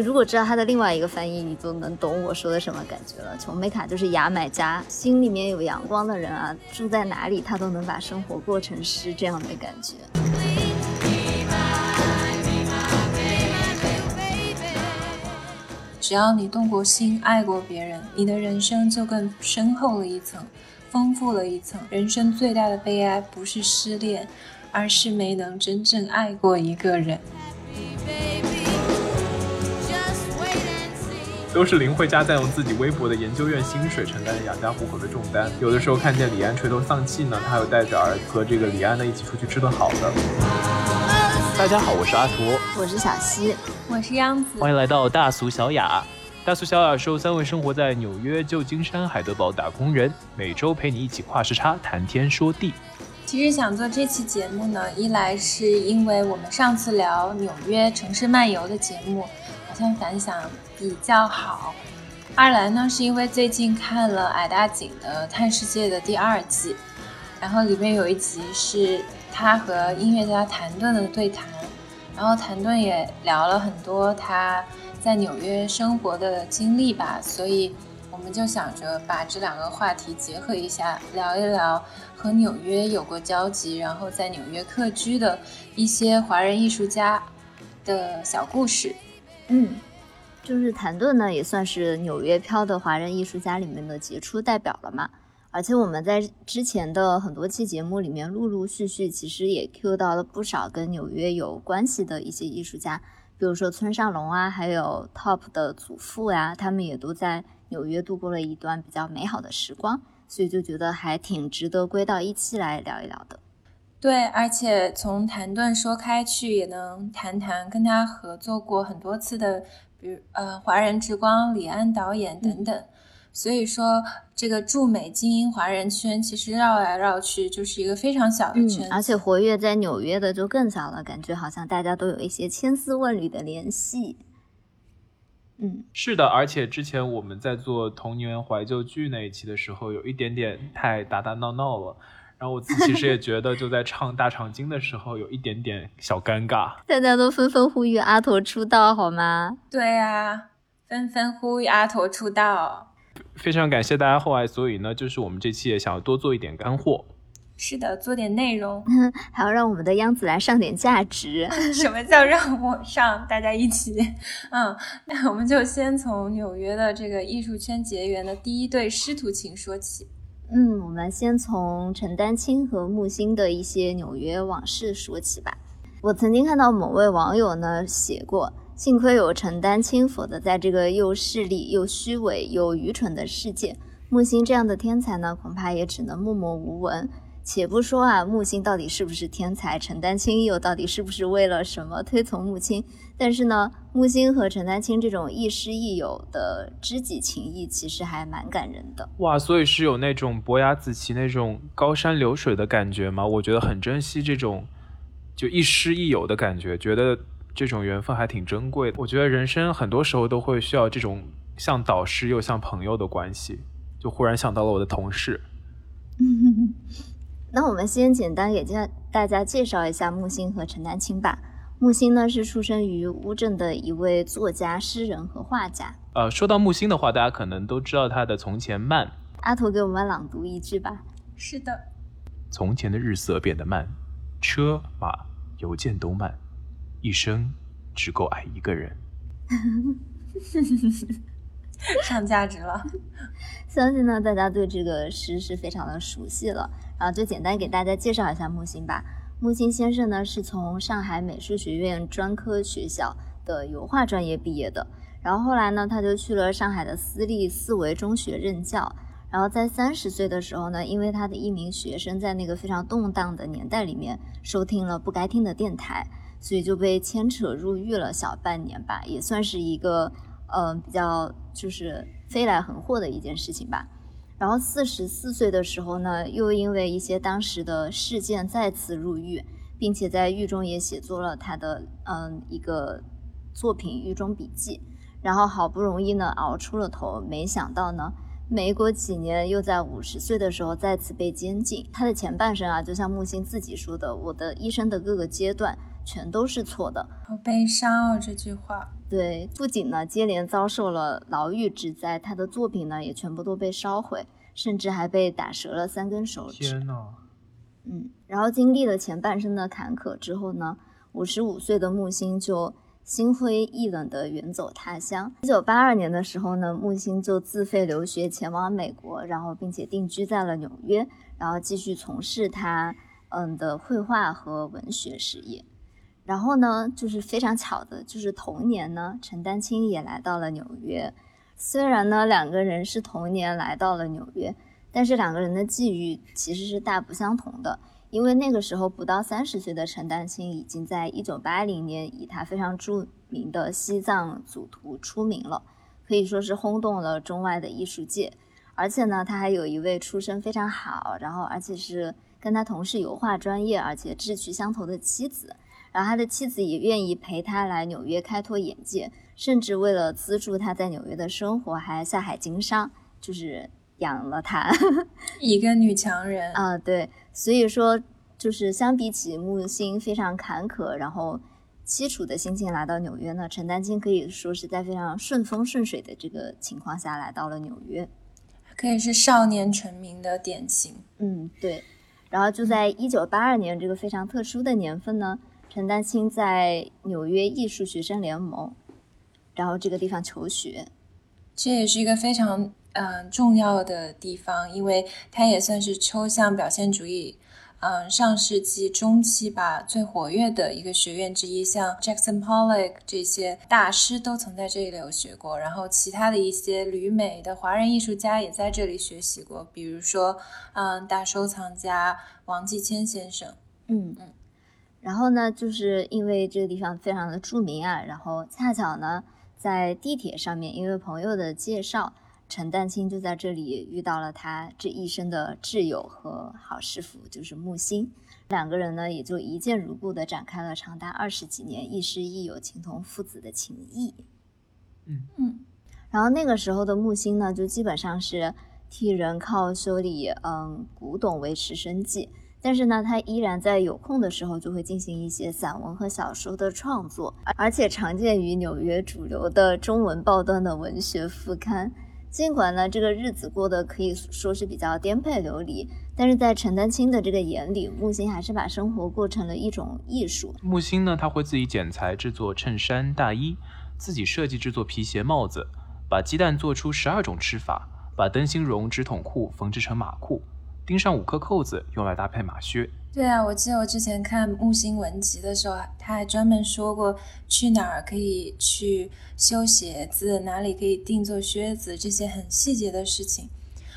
如果知道它的另外一个翻译，你就能懂我说的什么感觉了。琼美卡就是牙买加，心里面有阳光的人啊，住在哪里他都能把生活过成诗这样的感觉。只要你动过心，爱过别人，你的人生就更深厚了一层，丰富了一层。人生最大的悲哀不是失恋，而是没能真正爱过一个人。都是林慧嘉在用自己微薄的研究院薪水承担着养家糊口的重担。有的时候看见李安垂头丧气呢，他又带着儿子和这个李安呢一起出去吃顿好的。大家好，我是阿图，我是小溪，我是央子，欢迎来到大俗小雅。大俗小雅是由三位生活在纽约、旧金山、海德堡打工人，每周陪你一起跨时差谈天说地。其实想做这期节目呢，一来是因为我们上次聊纽约城市漫游的节目好像反响比较好；二来呢是因为最近看了矮大紧的《探世界》的第二季，然后里面有一集是。他和音乐家谭盾的对谈，然后谭盾也聊了很多他在纽约生活的经历吧，所以我们就想着把这两个话题结合一下，聊一聊和纽约有过交集，然后在纽约客居的一些华人艺术家的小故事。嗯，就是谭盾呢，也算是纽约漂的华人艺术家里面的杰出代表了嘛。而且我们在之前的很多期节目里面，陆陆续续其实也 Q 到了不少跟纽约有关系的一些艺术家，比如说村上隆啊，还有 Top 的祖父呀，他们也都在纽约度过了一段比较美好的时光，所以就觉得还挺值得归到一期来聊一聊的。对，而且从谭盾说开去，也能谈谈跟他合作过很多次的，比如呃华人之光李安导演等等。所以说，这个驻美精英华人圈其实绕来绕去就是一个非常小的圈，而且活跃在纽约的就更小了，感觉好像大家都有一些千丝万缕的联系。嗯，是的，而且之前我们在做童年怀旧剧那一期的时候，有一点点太打打闹闹了，然后我自己其实也觉得，就在唱大长今的时候，有一点点小尴尬。大家都纷纷呼吁阿驼出道，好吗？对呀，纷纷呼吁阿驼出道。非常感谢大家厚爱，所以呢，就是我们这期也想要多做一点干货。是的，做点内容，还要让我们的央子来上点价值。什么叫让我上？大家一起，嗯，那我们就先从纽约的这个艺术圈结缘的第一对师徒情说起。嗯，我们先从陈丹青和木星的一些纽约往事说起吧。我曾经看到某位网友呢写过。幸亏有陈丹青，否则在这个又势利又虚伪又愚蠢的世界，木星这样的天才呢，恐怕也只能默默无闻。且不说啊，木星到底是不是天才，陈丹青又到底是不是为了什么推崇木星？但是呢，木星和陈丹青这种亦师亦友的知己情谊，其实还蛮感人的。哇，所以是有那种伯牙子期那种高山流水的感觉吗？我觉得很珍惜这种就亦师亦友的感觉，觉得。这种缘分还挺珍贵的，我觉得人生很多时候都会需要这种像导师又像朋友的关系。就忽然想到了我的同事。那我们先简单给介大家介绍一下木心和陈丹青吧。木心呢是出生于乌镇的一位作家、诗人和画家。呃，说到木心的话，大家可能都知道他的《从前慢》。阿图给我们朗读一句吧。是的。从前的日色变得慢，车马邮件都慢。一生只够爱一个人，上价值了。相信呢，大家对这个诗是非常的熟悉了。啊就简单给大家介绍一下木心吧。木心先生呢，是从上海美术学院专科学校的油画专业毕业的。然后后来呢，他就去了上海的私立四维中学任教。然后在三十岁的时候呢，因为他的一名学生在那个非常动荡的年代里面收听了不该听的电台。所以就被牵扯入狱了小半年吧，也算是一个呃比较就是飞来横祸的一件事情吧。然后四十四岁的时候呢，又因为一些当时的事件再次入狱，并且在狱中也写作了他的嗯一个作品《狱中笔记》。然后好不容易呢熬出了头，没想到呢没过几年又在五十岁的时候再次被监禁。他的前半生啊，就像木心自己说的：“我的一生的各个阶段。”全都是错的。好悲伤哦，这句话。对，不仅呢接连遭受了牢狱之灾，他的作品呢也全部都被烧毁，甚至还被打折了三根手指。天呐！嗯，然后经历了前半生的坎坷之后呢，五十五岁的木心就心灰意冷的远走他乡。一九八二年的时候呢，木心就自费留学前往美国，然后并且定居在了纽约，然后继续从事他嗯的绘画和文学事业。然后呢，就是非常巧的，就是同年呢，陈丹青也来到了纽约。虽然呢，两个人是同年来到了纽约，但是两个人的际遇其实是大不相同的。因为那个时候不到三十岁的陈丹青已经在一九八零年以他非常著名的西藏组图出名了，可以说是轰动了中外的艺术界。而且呢，他还有一位出身非常好，然后而且是跟他同是油画专业，而且志趣相投的妻子。然后他的妻子也愿意陪他来纽约开拓眼界，甚至为了资助他在纽约的生活，还下海经商，就是养了他。一个女强人啊，对，所以说就是相比起木星非常坎坷，然后凄楚的心情来到纽约呢，陈丹青可以说是在非常顺风顺水的这个情况下来到了纽约，可以是少年成名的典型。嗯，对。然后就在一九八二年这个非常特殊的年份呢。陈丹青在纽约艺术学生联盟，然后这个地方求学，这也是一个非常嗯重要的地方，因为它也算是抽象表现主义嗯上世纪中期吧最活跃的一个学院之一，像 Jackson Pollock 这些大师都曾在这里留学过，然后其他的一些旅美的华人艺术家也在这里学习过，比如说嗯大收藏家王继谦先生，嗯嗯。然后呢，就是因为这个地方非常的著名啊，然后恰巧呢，在地铁上面，因为朋友的介绍，陈丹青就在这里遇到了他这一生的挚友和好师傅，就是木心。两个人呢，也就一见如故的展开了长达二十几年亦师亦友、情同父子的情谊。嗯嗯。然后那个时候的木心呢，就基本上是替人靠修理嗯古董维持生计。但是呢，他依然在有空的时候就会进行一些散文和小说的创作，而且常见于纽约主流的中文报端的文学副刊。尽管呢，这个日子过得可以说是比较颠沛流离，但是在陈丹青的这个眼里，木心还是把生活过成了一种艺术。木心呢，他会自己剪裁制作衬衫、大衣，自己设计制作皮鞋、帽子，把鸡蛋做出十二种吃法，把灯芯绒直筒裤缝制成马裤。钉上五颗扣子，用来搭配马靴。对啊，我记得我之前看木星文集的时候，他还专门说过去哪儿可以去修鞋子，哪里可以定做靴子，这些很细节的事情。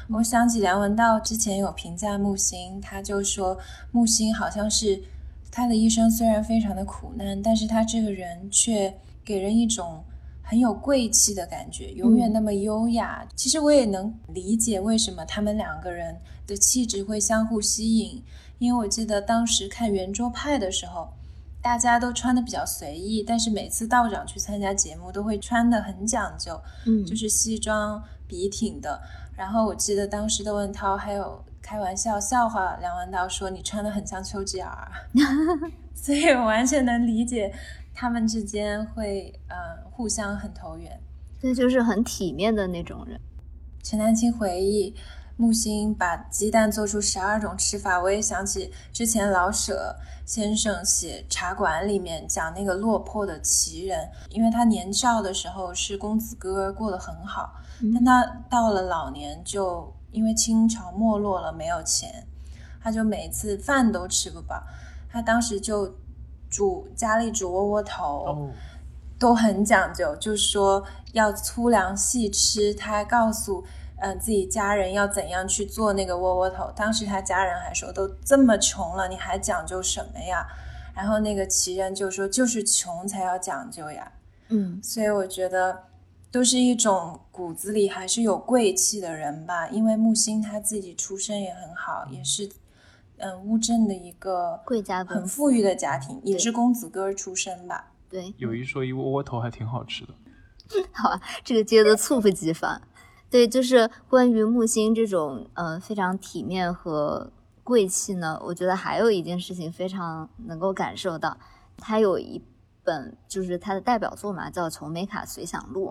我想起梁文道之前有评价木星，他就说木星好像是他的一生虽然非常的苦难，但是他这个人却给人一种。很有贵气的感觉，永远那么优雅。其实我也能理解为什么他们两个人的气质会相互吸引，因为我记得当时看圆桌派的时候，大家都穿的比较随意，但是每次道长去参加节目都会穿的很讲究，嗯，就是西装笔挺的。然后我记得当时窦文涛还有开玩笑笑话梁文道说你穿的很像丘吉尔，所以我完全能理解。他们之间会呃互相很投缘，这就是很体面的那种人。陈丹青回忆木心把鸡蛋做出十二种吃法，我也想起之前老舍先生写《茶馆》里面讲那个落魄的奇人，因为他年少的时候是公子哥，过得很好，但他到了老年就因为清朝没落了，没有钱，他就每次饭都吃不饱，他当时就。煮家里煮窝窝头，都很讲究，就是说要粗粮细吃。他还告诉嗯自己家人要怎样去做那个窝窝头。当时他家人还说，都这么穷了，你还讲究什么呀？然后那个奇人就说，就是穷才要讲究呀。嗯，所以我觉得都是一种骨子里还是有贵气的人吧。因为木星他自己出身也很好，也是。嗯，乌镇的一个贵家很富裕的家庭，也是公子哥出身吧？对，有一说一，窝窝头还挺好吃的。好吧，这个接的猝不及防。对，就是关于木星这种嗯非常体面和贵气呢，我觉得还有一件事情非常能够感受到，他有一本就是他的代表作嘛，叫《琼美卡随想录》。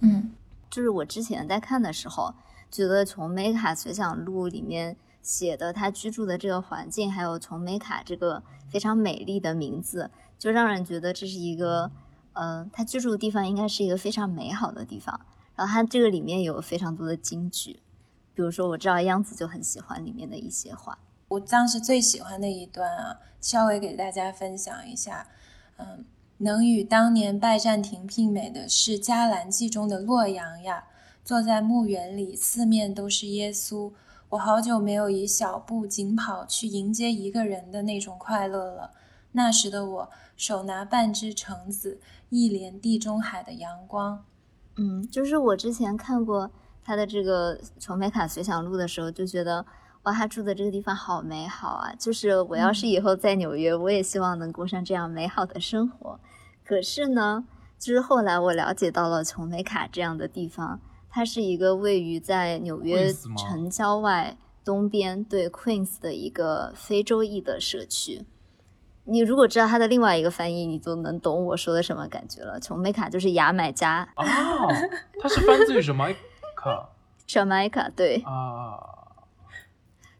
嗯，就是我之前在看的时候，觉得《琼美卡随想录》里面写的他居住的这个环境，还有从美卡这个非常美丽的名字，就让人觉得这是一个，呃，他居住的地方应该是一个非常美好的地方。然后他这个里面有非常多的金句，比如说我知道央子就很喜欢里面的一些话。我当时最喜欢的一段啊，稍微给大家分享一下，嗯。能与当年拜占庭媲美的是《迦兰记》中的洛阳呀。坐在墓园里，四面都是耶稣。我好久没有以小步紧跑去迎接一个人的那种快乐了。那时的我，手拿半只橙子，一帘地中海的阳光。嗯，就是我之前看过他的这个《琼美卡随想录》的时候，就觉得哇，他住的这个地方好美好啊！就是我要是以后在纽约，我也希望能过上这样美好的生活。可是呢，就是后来我了解到了琼美卡这样的地方，它是一个位于在纽约城郊外东边对 Queens 的一个非洲裔的社区。你如果知道它的另外一个翻译，你就能懂我说的什么感觉了。琼美卡就是牙买加啊，它是翻自于什么卡？小麦卡对啊。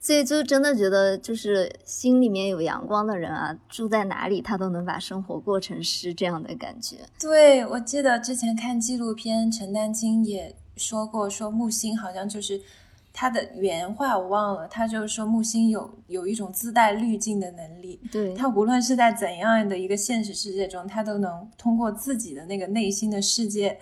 所以就真的觉得，就是心里面有阳光的人啊，住在哪里他都能把生活过成诗这样的感觉。对，我记得之前看纪录片，陈丹青也说过，说木星好像就是他的原话我忘了，他就是说木星有有一种自带滤镜的能力。对，他无论是在怎样的一个现实世界中，他都能通过自己的那个内心的世界，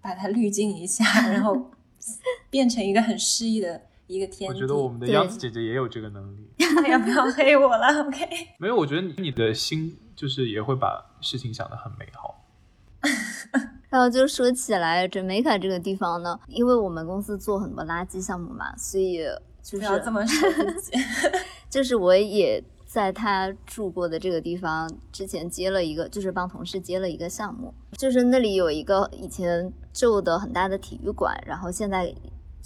把它滤镜一下，然后 变成一个很诗意的。一个天，我觉得我们的央子姐姐也有这个能力。要不要黑我了？OK。没有，我觉得你你的心就是也会把事情想得很美好。然后就说起来，这美卡这个地方呢，因为我们公司做很多垃圾项目嘛，所以就是不要这么说自己。就是我也在他住过的这个地方之前接了一个，就是帮同事接了一个项目，就是那里有一个以前旧的很大的体育馆，然后现在。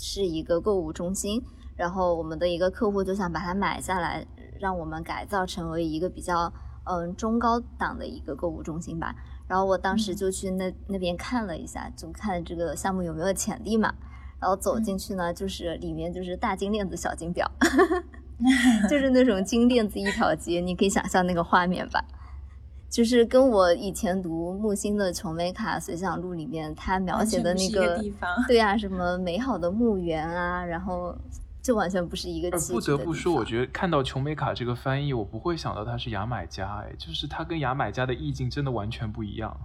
是一个购物中心，然后我们的一个客户就想把它买下来，让我们改造成为一个比较嗯中高档的一个购物中心吧。然后我当时就去那那边看了一下，就看这个项目有没有潜力嘛。然后走进去呢，就是里面就是大金链子、小金表 就是那种金链子一条街，你可以想象那个画面吧。就是跟我以前读木心的《琼美卡随想录》里面他描写的那个地方，对啊，什么美好的墓园啊，然后就完全不是一个。不得不说，我觉得看到琼美卡这个翻译，我不会想到它是牙买加，哎，就是它跟牙买加的意境真的完全不一样。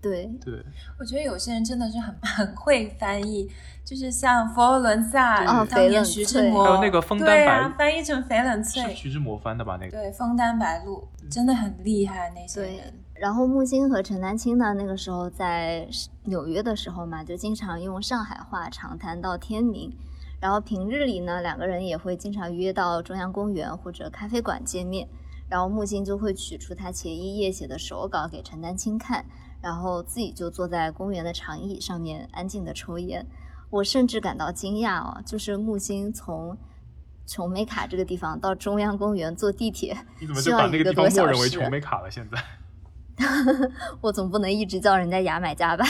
对对，我觉得有些人真的是很 很会翻译，就是像佛罗伦萨当年徐志摩，还有那个枫丹白露，翻译成翡冷翠，是徐志摩翻的吧？那个对，枫丹白露真的很厉害那些人。然后木心和陈丹青呢，那个时候在纽约的时候嘛，就经常用上海话长谈到天明。然后平日里呢，两个人也会经常约到中央公园或者咖啡馆见面。然后木心就会取出他前一夜写的手稿给陈丹青看。然后自己就坐在公园的长椅上面安静的抽烟，我甚至感到惊讶哦，就是木星从琼美卡这个地方到中央公园坐地铁，你怎么就把那个地方默认为琼美卡了？现在，我总不能一直叫人家牙买加吧？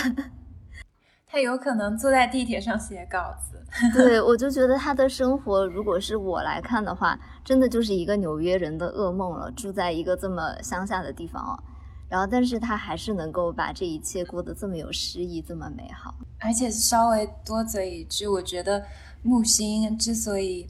他有可能坐在地铁上写稿子。对，我就觉得他的生活，如果是我来看的话，真的就是一个纽约人的噩梦了，住在一个这么乡下的地方哦。然后，但是他还是能够把这一切过得这么有诗意，这么美好。而且稍微多嘴一句，我觉得木星之所以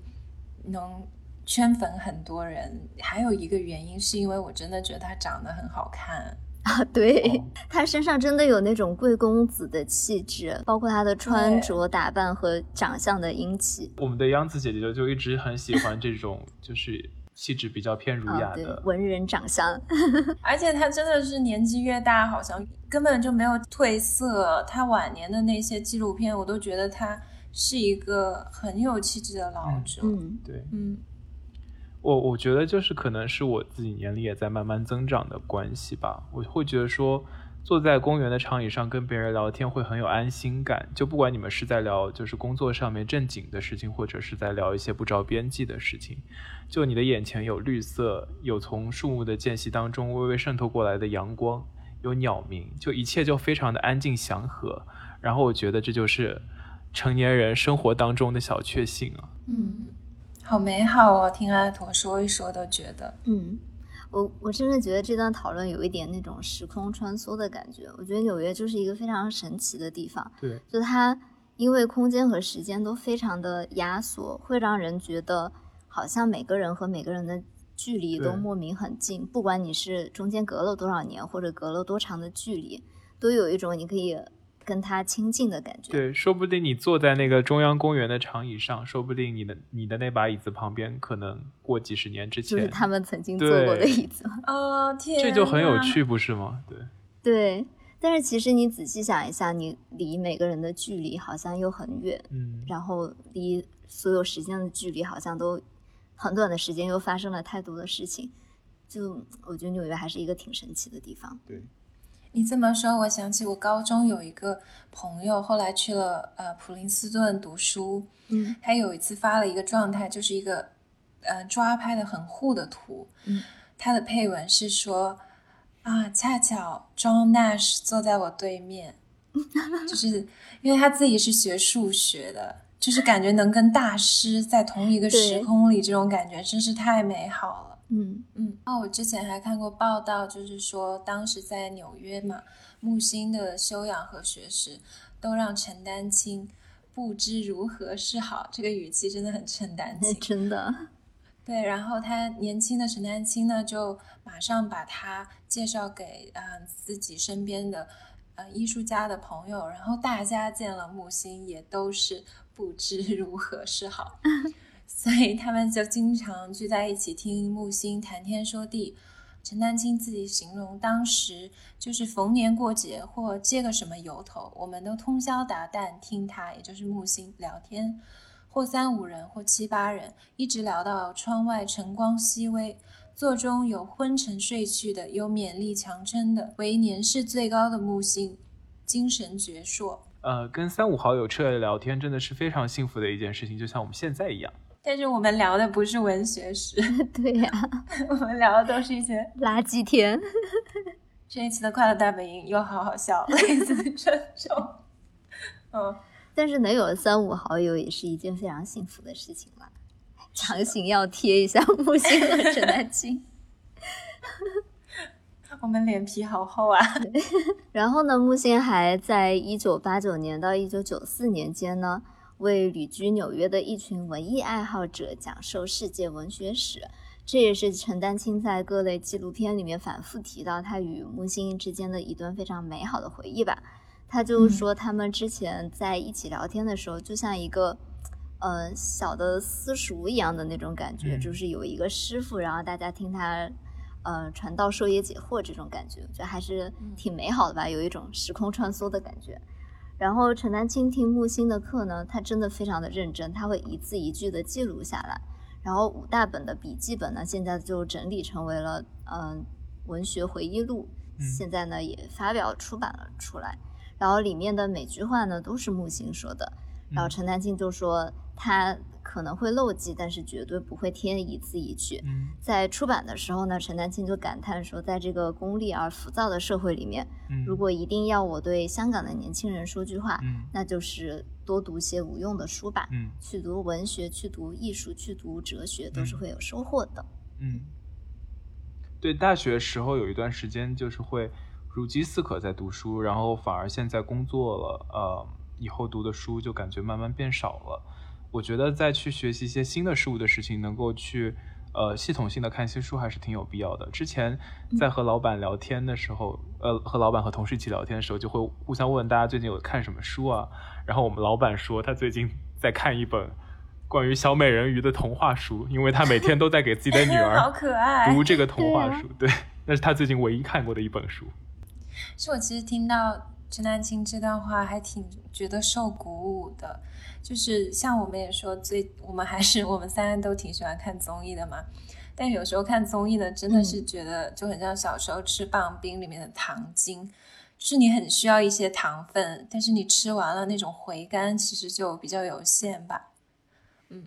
能圈粉很多人，还有一个原因是因为我真的觉得他长得很好看啊。对 他身上真的有那种贵公子的气质，包括他的穿着打扮和长相的英气。我们的央子姐姐就一直很喜欢这种，就是。气质比较偏儒雅的文人长相，而且他真的是年纪越大，好像根本就没有褪色。他晚年的那些纪录片，我都觉得他是一个很有气质的老者。嗯，对，嗯，我我觉得就是可能是我自己年龄也在慢慢增长的关系吧。我会觉得说，坐在公园的长椅上跟别人聊天会很有安心感，就不管你们是在聊就是工作上面正经的事情，或者是在聊一些不着边际的事情，就你的眼前有绿色，有从树木的间隙当中微微渗透过来的阳光，有鸟鸣，就一切就非常的安静祥和。然后我觉得这就是成年人生活当中的小确幸啊。嗯，好美好哦，听阿驼说一说都觉得，嗯。我我甚至觉得这段讨论有一点那种时空穿梭的感觉。我觉得纽约就是一个非常神奇的地方，对，就它因为空间和时间都非常的压缩，会让人觉得好像每个人和每个人的距离都莫名很近，不管你是中间隔了多少年或者隔了多长的距离，都有一种你可以。跟他亲近的感觉，对，说不定你坐在那个中央公园的长椅上，说不定你的你的那把椅子旁边，可能过几十年之前就是他们曾经坐过的椅子。哦天，这就很有趣，不是吗？对，对。但是其实你仔细想一下，你离每个人的距离好像又很远，嗯，然后离所有时间的距离好像都很短的时间，又发生了太多的事情。就我觉得纽约还是一个挺神奇的地方。对。你这么说，我想起我高中有一个朋友，后来去了呃普林斯顿读书。嗯，他有一次发了一个状态，就是一个呃抓拍的很糊的图。嗯，他的配文是说啊，恰巧 John Nash 坐在我对面，就是因为他自己是学数学的，就是感觉能跟大师在同一个时空里，这种感觉真是太美好了。嗯嗯，哦，我之前还看过报道，就是说当时在纽约嘛，木星的修养和学识都让陈丹青不知如何是好，这个语气真的很陈丹青，真的。对，然后他年轻的陈丹青呢，就马上把他介绍给嗯自己身边的呃艺术家的朋友，然后大家见了木星也都是不知如何是好。所以他们就经常聚在一起听木星谈天说地。陈丹青自己形容，当时就是逢年过节或借个什么由头，我们都通宵达旦听他，也就是木星聊天，或三五人，或七八人，一直聊到窗外晨光熹微，座中有昏沉睡去的，有勉力强撑的，为年事最高的木星，精神矍铄。呃，跟三五好友彻夜聊天，真的是非常幸福的一件事情，就像我们现在一样。但是我们聊的不是文学史，对呀，我们聊的都是一些垃圾天。这一期的快乐大本营又好好笑，类似这种。嗯，但是能有三五好友也是一件非常幸福的事情了。强行要贴一下木星和 陈丹青，我们脸皮好厚啊。然后呢，木星还在一九八九年到一九九四年间呢。为旅居纽约的一群文艺爱好者讲授世界文学史，这也是陈丹青在各类纪录片里面反复提到他与木心之间的一段非常美好的回忆吧。他就说他们之前在一起聊天的时候，就像一个呃小的私塾一样的那种感觉，就是有一个师傅，然后大家听他呃传道授业解惑这种感觉，我觉得还是挺美好的吧，有一种时空穿梭的感觉。然后陈丹青听木星的课呢，他真的非常的认真，他会一字一句的记录下来。然后五大本的笔记本呢，现在就整理成为了嗯文学回忆录，现在呢也发表出版了出来。然后里面的每句话呢都是木星说的。然后陈丹青就说他。可能会漏记，但是绝对不会添一字一句。在出版的时候呢，陈丹青就感叹说，在这个功利而浮躁的社会里面，如果一定要我对香港的年轻人说句话，那就是多读些无用的书吧。去读文学，去读艺术，去读哲学，都是会有收获的。嗯，对，大学时候有一段时间就是会如饥似渴在读书，然后反而现在工作了，呃，以后读的书就感觉慢慢变少了。我觉得再去学习一些新的事物的事情，能够去呃系统性的看些书还是挺有必要的。之前在和老板聊天的时候，呃和老板和同事一起聊天的时候，就会互相问大家最近有看什么书啊。然后我们老板说他最近在看一本关于小美人鱼的童话书，因为他每天都在给自己的女儿 好可爱读这个童话书。对，那是他最近唯一看过的一本书。是我其实听到陈丹青这段话还挺觉得受鼓舞的。就是像我们也说，最我们还是我们三人都挺喜欢看综艺的嘛。但有时候看综艺呢，真的是觉得就很像小时候吃棒冰里面的糖精，是你很需要一些糖分，但是你吃完了那种回甘其实就比较有限吧。嗯，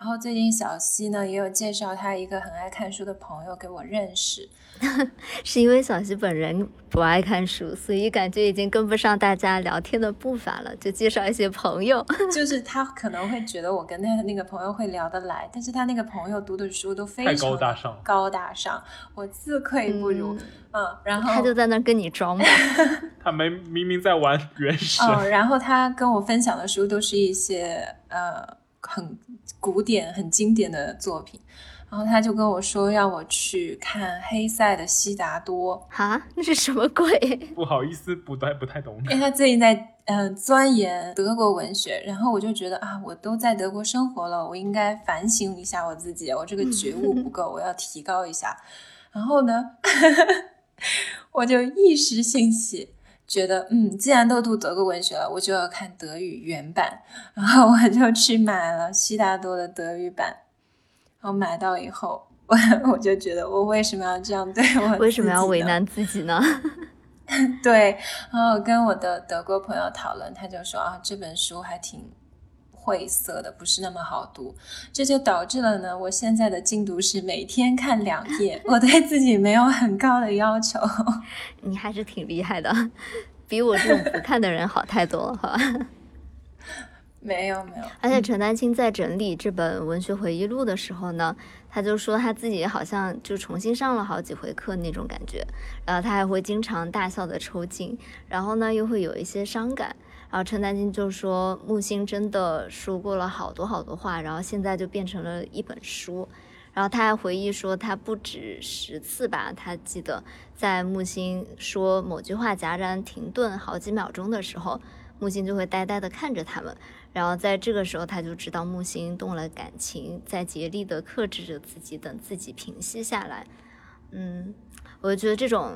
然后最近小溪呢也有介绍他一个很爱看书的朋友给我认识。是因为小溪本人不爱看书，所以感觉已经跟不上大家聊天的步伐了，就介绍一些朋友。就是他可能会觉得我跟他那个朋友会聊得来，但是他那个朋友读的书都非常高大上，高大上，我自愧不如。嗯，然后他就在那跟你装嘛。他没明明在玩原神。哦，然后他跟我分享的书都是一些呃很古典、很经典的作品。然后他就跟我说让我去看黑塞的《悉达多》啊，那是什么鬼？不好意思，不太不太懂。因为他最近在嗯钻研德国文学，然后我就觉得啊，我都在德国生活了，我应该反省一下我自己，我这个觉悟不够，我要提高一下。然后呢，我就一时兴起，觉得嗯，既然都读德国文学了，我就要看德语原版，然后我就去买了悉达多的德语版。然后买到以后，我我就觉得我为什么要这样对我？为什么要为难自己呢？对，然后跟我的德国朋友讨论，他就说啊，这本书还挺晦涩的，不是那么好读。这就导致了呢，我现在的进度是每天看两页，我对自己没有很高的要求。你还是挺厉害的，比我这种不看的人好太多了，好吧？没有没有，而且陈丹青在整理这本文学回忆录的时候呢，他就说他自己好像就重新上了好几回课那种感觉，然后他还会经常大笑的抽筋，然后呢又会有一些伤感，然后陈丹青就说木心真的说过了好多好多话，然后现在就变成了一本书，然后他还回忆说他不止十次吧，他记得在木心说某句话戛然停顿好几秒钟的时候，木心就会呆呆的看着他们。然后在这个时候，他就知道木星动了感情，在竭力的克制着自己，等自己平息下来。嗯，我觉得这种，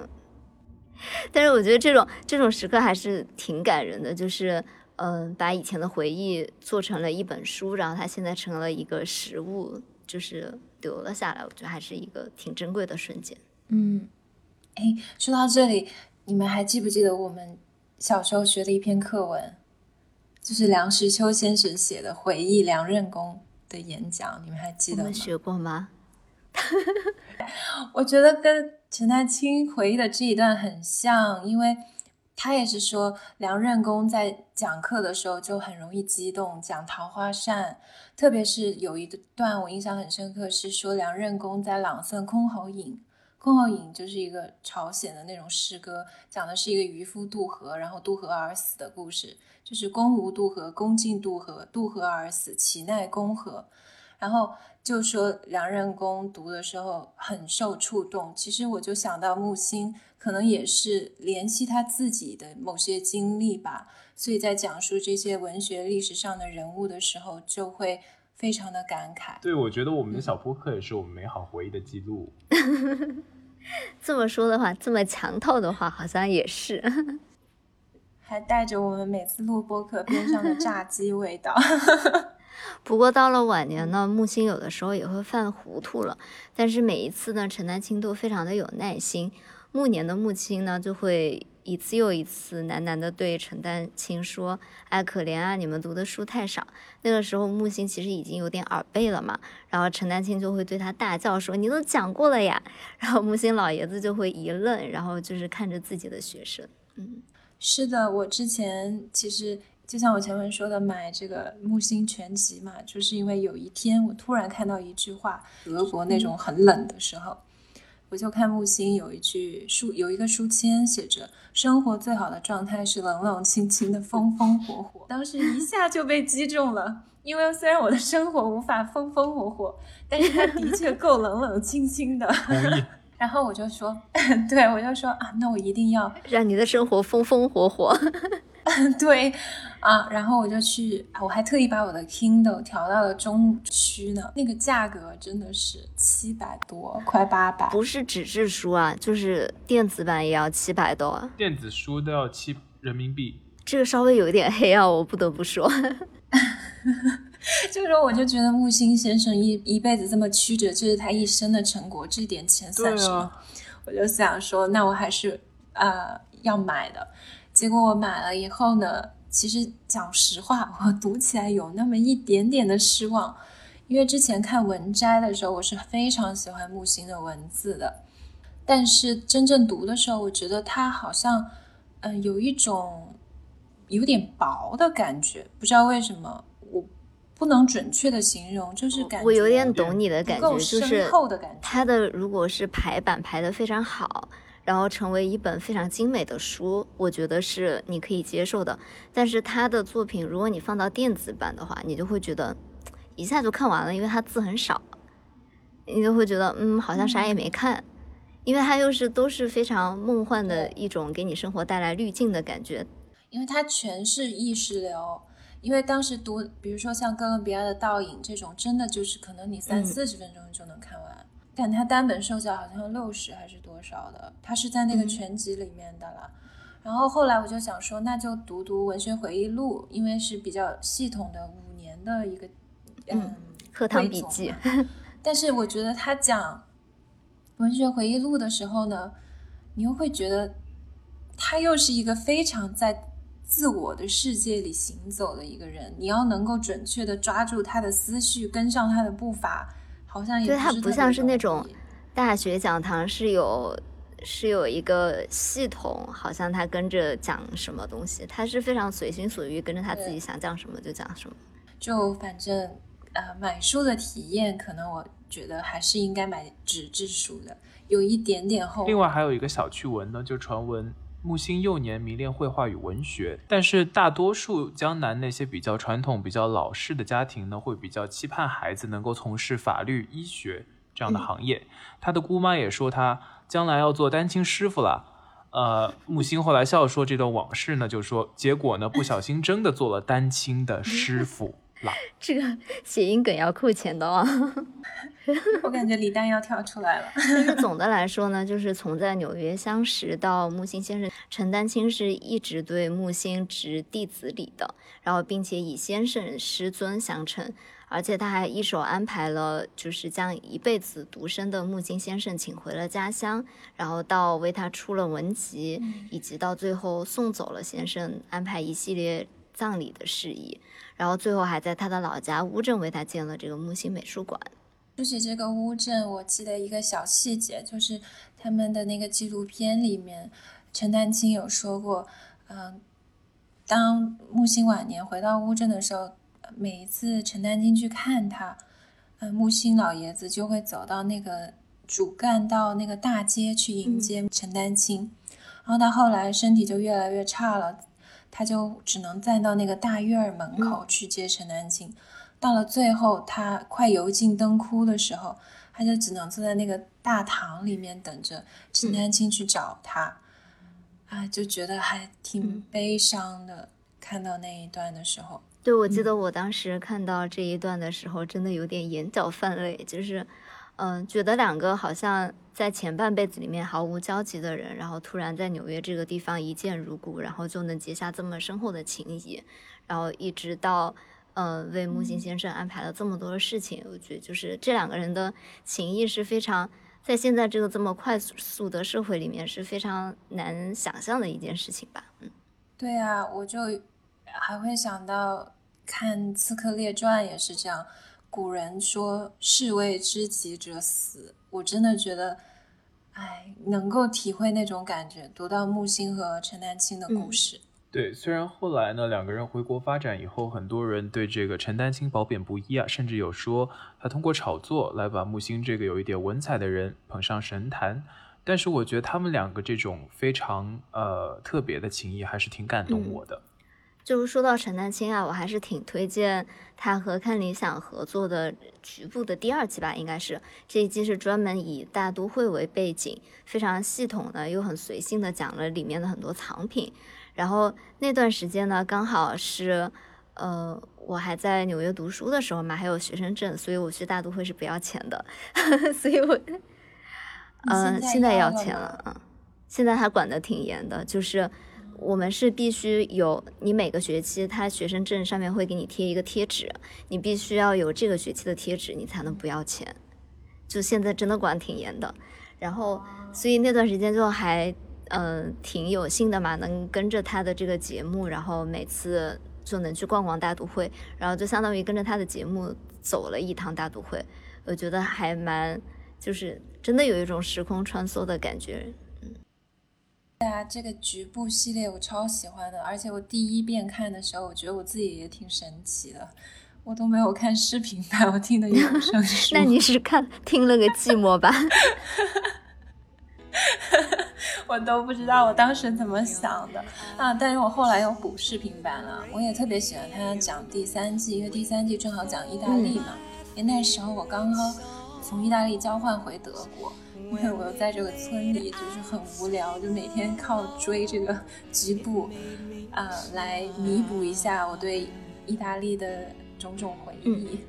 但是我觉得这种这种时刻还是挺感人的，就是嗯，把以前的回忆做成了一本书，然后它现在成了一个实物，就是留了下来。我觉得还是一个挺珍贵的瞬间。嗯，哎，说到这里，你们还记不记得我们小时候学的一篇课文？就是梁实秋先生写的回忆梁任公的演讲，你们还记得吗？学过吗？我觉得跟陈丹青回忆的这一段很像，因为他也是说梁任公在讲课的时候就很容易激动，讲桃花扇，特别是有一段我印象很深刻，是说梁任公在朗诵《箜篌引》。箜篌引就是一个朝鲜的那种诗歌，讲的是一个渔夫渡河，然后渡河而死的故事。就是公无渡河，公进渡河，渡河而死，其奈公何？然后就说梁任公读的时候很受触动。其实我就想到木心，可能也是联系他自己的某些经历吧。所以在讲述这些文学历史上的人物的时候，就会非常的感慨。对，我觉得我们的小播客也是我们美好回忆的记录。这么说的话，这么强套的话，好像也是，还带着我们每次录播客边上的炸鸡味道。不过到了晚年呢，木心有的时候也会犯糊涂了，但是每一次呢，陈丹青都非常的有耐心。暮年的木青呢，就会。一次又一次喃喃地对陈丹青说：“哎，可怜啊，你们读的书太少。”那个时候木心其实已经有点耳背了嘛，然后陈丹青就会对他大叫说：“你都讲过了呀！”然后木心老爷子就会一愣，然后就是看着自己的学生。嗯，是的，我之前其实就像我前面说的，买这个木星全集嘛，就是因为有一天我突然看到一句话，德国那种很冷的时候。我就看木星有一句书，有一个书签写着：“生活最好的状态是冷冷清清的，风风火火。”当时一下就被击中了，因为虽然我的生活无法风风火火，但是它的确够冷冷清清的。然后我就说：“ 对，我就说啊，那我一定要让你的生活风风火火。” 对，啊，然后我就去，我还特意把我的 Kindle 调到了中区呢。那个价格真的是七百多，快八百。不是纸质书啊，就是电子版也要七百多啊。电子书都要七人民币，这个稍微有一点黑啊，我不得不说。这个时候我就觉得木心先生一一辈子这么曲折，这是他一生的成果，这点钱算什么？我就想说，那我还是呃。要买的。结果我买了以后呢，其实讲实话，我读起来有那么一点点的失望，因为之前看文摘的时候，我是非常喜欢木心的文字的，但是真正读的时候，我觉得它好像，嗯，有一种有点薄的感觉，不知道为什么，我不能准确的形容，就是感觉我有点懂你的感觉，就是厚的感觉。它的如果是排版排的非常好。然后成为一本非常精美的书，我觉得是你可以接受的。但是他的作品，如果你放到电子版的话，你就会觉得一下就看完了，因为他字很少，你就会觉得嗯，好像啥也没看，因为它又是都是非常梦幻的一种给你生活带来滤镜的感觉。因为它全是意识流，因为当时读，比如说像哥伦比亚的倒影这种，真的就是可能你三四十分钟就能看完。但他单本售价好像六十还是多少的，他是在那个全集里面的了。然后后来我就想说，那就读读文学回忆录，因为是比较系统的五年的一个嗯课堂笔记。但是我觉得他讲文学回忆录的时候呢，你又会觉得他又是一个非常在自我的世界里行走的一个人，你要能够准确的抓住他的思绪，跟上他的步伐。好像对它不像是那种大学讲堂是有是有一个系统，好像他跟着讲什么东西，他是非常随心所欲，跟着他自己想讲什么就讲什么。就反正呃，买书的体验，可能我觉得还是应该买纸质书的，有一点点厚。另外还有一个小趣闻呢，就传闻。木星幼年迷恋绘画与文学，但是大多数江南那些比较传统、比较老式的家庭呢，会比较期盼孩子能够从事法律、医学这样的行业。他的姑妈也说他将来要做丹青师傅了。呃，木星后来笑说这段往事呢，就说结果呢，不小心真的做了丹青的师傅。这个谐音梗要扣钱的哦。我感觉李诞要跳出来了。但是总的来说呢，就是从在纽约相识到木心先生，陈丹青是一直对木心执弟子礼的，然后并且以先生师尊相称，而且他还一手安排了，就是将一辈子独身的木心先生请回了家乡，然后到为他出了文集，以及到最后送走了先生，安排一系列葬礼的事宜。然后最后还在他的老家乌镇为他建了这个木心美术馆。说起这个乌镇，我记得一个小细节，就是他们的那个纪录片里面，陈丹青有说过，嗯，当木心晚年回到乌镇的时候，每一次陈丹青去看他，嗯，木心老爷子就会走到那个主干道那个大街去迎接陈丹青，然后他后来身体就越来越差了。他就只能站到那个大院儿门口去接陈丹青，到了最后他快油尽灯枯的时候，他就只能坐在那个大堂里面等着陈丹青去找他，啊，就觉得还挺悲伤的。看到那一段的时候，对我记得我当时看到这一段的时候，真的有点眼角泛泪，就是。嗯，觉得两个好像在前半辈子里面毫无交集的人，然后突然在纽约这个地方一见如故，然后就能结下这么深厚的情谊，然后一直到，呃，为木心先生安排了这么多的事情，我觉得就是这两个人的情谊是非常，在现在这个这么快速的社会里面是非常难想象的一件事情吧。嗯，对啊，我就还会想到看《刺客列传》也是这样。古人说“士为知己者死”，我真的觉得，哎，能够体会那种感觉。读到木心和陈丹青的故事，对，虽然后来呢，两个人回国发展以后，很多人对这个陈丹青褒贬不一啊，甚至有说他通过炒作来把木心这个有一点文采的人捧上神坛。但是我觉得他们两个这种非常呃特别的情谊，还是挺感动我的。就是说到陈丹青啊，我还是挺推荐他和看理想合作的局部的第二季吧，应该是这一季是专门以大都会为背景，非常系统的又很随性的讲了里面的很多藏品。然后那段时间呢，刚好是呃我还在纽约读书的时候嘛，还有学生证，所以我去大都会是不要钱的，所以我嗯现在要钱了啊，现在还管得挺严的，就是。我们是必须有你每个学期，他学生证上面会给你贴一个贴纸，你必须要有这个学期的贴纸，你才能不要钱。就现在真的管挺严的，然后所以那段时间就还嗯，挺有幸的嘛，能跟着他的这个节目，然后每次就能去逛逛大都会，然后就相当于跟着他的节目走了一趟大都会，我觉得还蛮，就是真的有一种时空穿梭的感觉。嗯，对啊，这个局部系列我超喜欢的，而且我第一遍看的时候，我觉得我自己也挺神奇的，我都没有看视频版，我听的有声 书。那你是看听了个寂寞吧？我都不知道我当时怎么想的啊！但是我后来又补视频版了，我也特别喜欢他讲第三季，因为第三季正好讲意大利嘛。因为那时候我刚刚从意大利交换回德国，因为我又在这个村里，就是很无聊，就每天靠追这个局部啊来弥补一下我对意大利的种种回忆。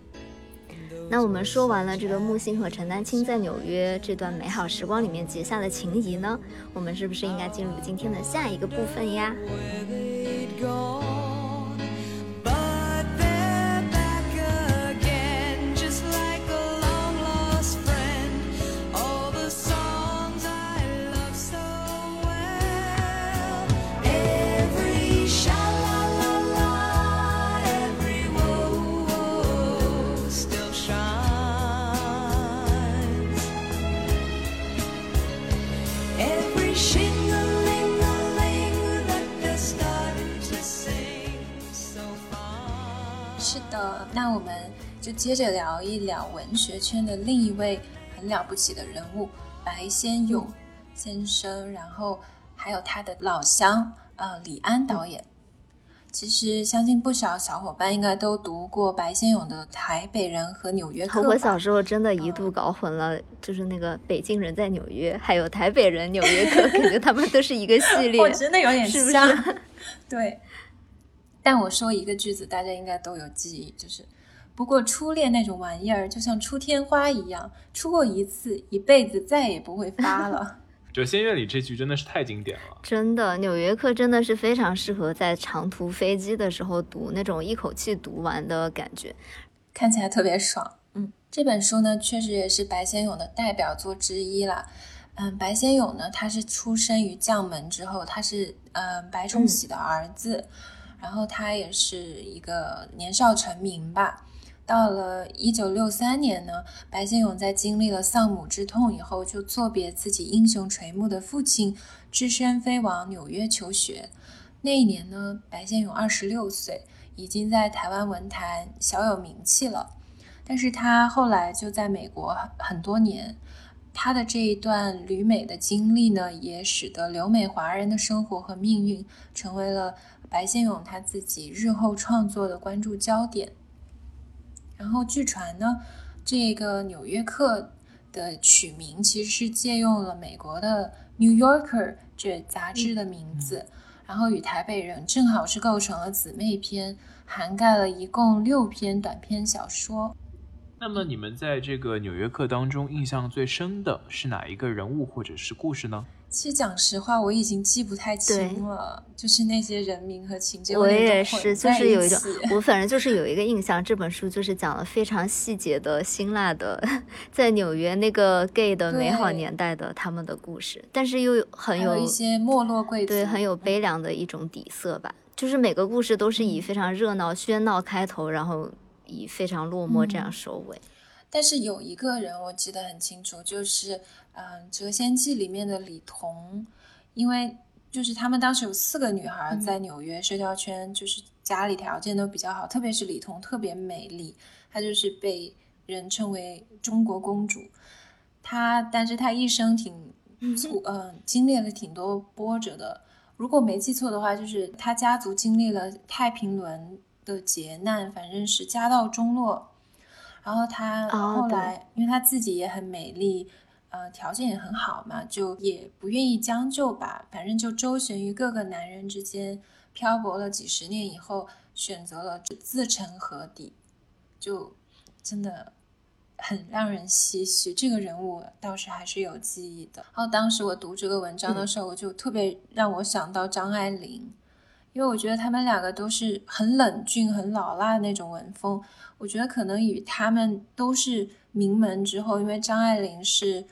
那我们说完了这个木星和陈丹青在纽约这段美好时光里面结下的情谊呢，我们是不是应该进入今天的下一个部分呀？接着聊一聊文学圈的另一位很了不起的人物白先勇先生，然后还有他的老乡呃李安导演。其实相信不少小伙伴应该都读过白先勇的《台北人》和《纽约客》。我小时候真的一度搞混了，就是那个北京人在纽约，还有台北人纽约客，感觉他们都是一个系列。我真的有点像，对。但我说一个句子，大家应该都有记忆，就是不过初恋那种玩意儿，就像出天花一样，出过一次，一辈子再也不会发了。《就仙乐》里这句真的是太经典了，真的，《纽约客》真的是非常适合在长途飞机的时候读，那种一口气读完的感觉，看起来特别爽。嗯，这本书呢，确实也是白先勇的代表作之一了。嗯，白先勇呢，他是出生于将门之后，他是嗯白崇禧的儿子。然后他也是一个年少成名吧。到了一九六三年呢，白先勇在经历了丧母之痛以后，就作别自己英雄垂暮的父亲，只身飞往纽约求学。那一年呢，白先勇二十六岁，已经在台湾文坛小有名气了。但是他后来就在美国很多年，他的这一段旅美的经历呢，也使得留美华人的生活和命运成为了。白先勇他自己日后创作的关注焦点，然后据传呢，这个《纽约客》的取名其实是借用了美国的《New Yorker》这杂志的名字，然后与《台北人》正好是构成了姊妹篇，涵盖了一共六篇短篇小说。那么你们在这个《纽约客》当中印象最深的是哪一个人物或者是故事呢？其实讲实话，我已经记不太清了，就是那些人名和情节。我也是，就是有一种，我反正就是有一个印象，这本书就是讲了非常细节的辛辣的，在纽约那个 gay 的美好年代的他们的故事，但是又很有一些没落贵族，对，很有悲凉的一种底色吧。就是每个故事都是以非常热闹喧闹开头，然后以非常落寞这样收尾。但是有一个人我记得很清楚，就是嗯，《谪仙记》里面的李彤，因为就是他们当时有四个女孩在纽约社交圈，就是家里条件都比较好，特别是李彤特别美丽，她就是被人称为中国公主。她，但是她一生挺嗯经历了挺多波折的。如果没记错的话，就是她家族经历了太平轮的劫难，反正是家道中落。然后她后来，因为她自己也很美丽，呃，条件也很好嘛，就也不愿意将就吧，反正就周旋于各个男人之间，漂泊了几十年以后，选择了自成河底，就真的很让人唏嘘。这个人物倒是还是有记忆的。然后当时我读这个文章的时候，我就特别让我想到张爱玲。因为我觉得他们两个都是很冷峻、很老辣的那种文风。我觉得可能与他们都是名门之后，因为张爱玲是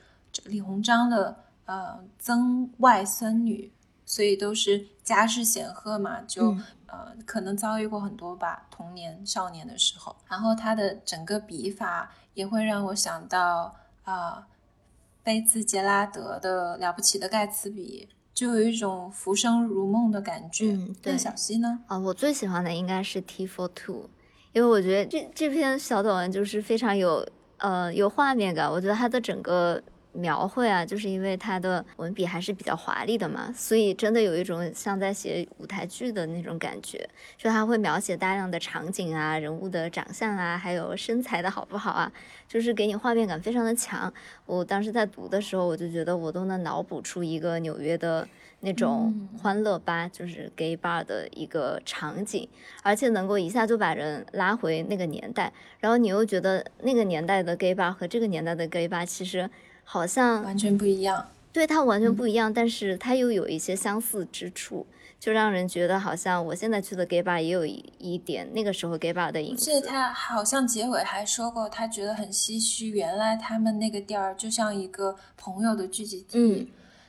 李鸿章的呃曾外孙女，所以都是家世显赫嘛，就、嗯呃可能遭遇过很多吧，童年少年的时候。然后他的整个笔法也会让我想到啊，菲茨杰拉德的《了不起的盖茨比》，就有一种浮生如梦的感觉。嗯对那小溪呢？啊，我最喜欢的应该是 T for Two，因为我觉得这这篇小短文就是非常有呃有画面感，我觉得它的整个描绘啊，就是因为它的文笔还是比较华丽的嘛，所以真的有一种像在写舞台剧的那种感觉，就它会描写大量的场景啊、人物的长相啊，还有身材的好不好啊，就是给你画面感非常的强。我当时在读的时候，我就觉得我都能脑补出一个纽约的那种嗯。欢乐吧，就是 gay bar 的一个场景，而且能够一下就把人拉回那个年代，然后你又觉得那个年代的 gay bar 和这个年代的 gay bar 其实好像完全不一样。对它完全不一样，但是它又有一些相似之处，就让人觉得好像我现在去的 gay bar 也有一一点那个时候 gay bar 的影子。而且。他好像结尾还说过，他觉得很唏嘘，原来他们那个地儿就像一个朋友的聚集地。嗯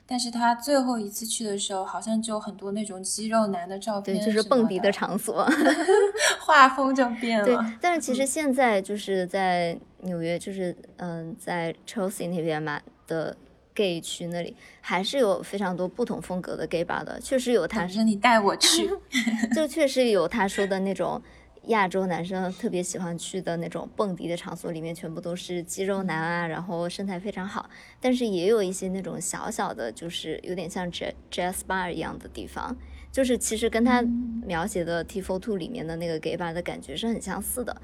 但是他最后一次去的时候，好像就很多那种肌肉男的照片对，就是蹦迪的场所。画风就变了对。，但是其实现在就是在纽约，就是嗯，在 Chelsea 那边嘛的 gay 区那里，还是有非常多不同风格的 gay bar 的，确实有他说你带我去。就确实有他说的那种亚洲男生特别喜欢去的那种蹦迪的场所，里面全部都是肌肉男啊，然后身材非常好。但是也有一些那种小小的，就是有点像 jazz jazz bar 一样的地方，就是其实跟他描写的 T Four Two 里面的那个 gay bar 的感觉是很相似的。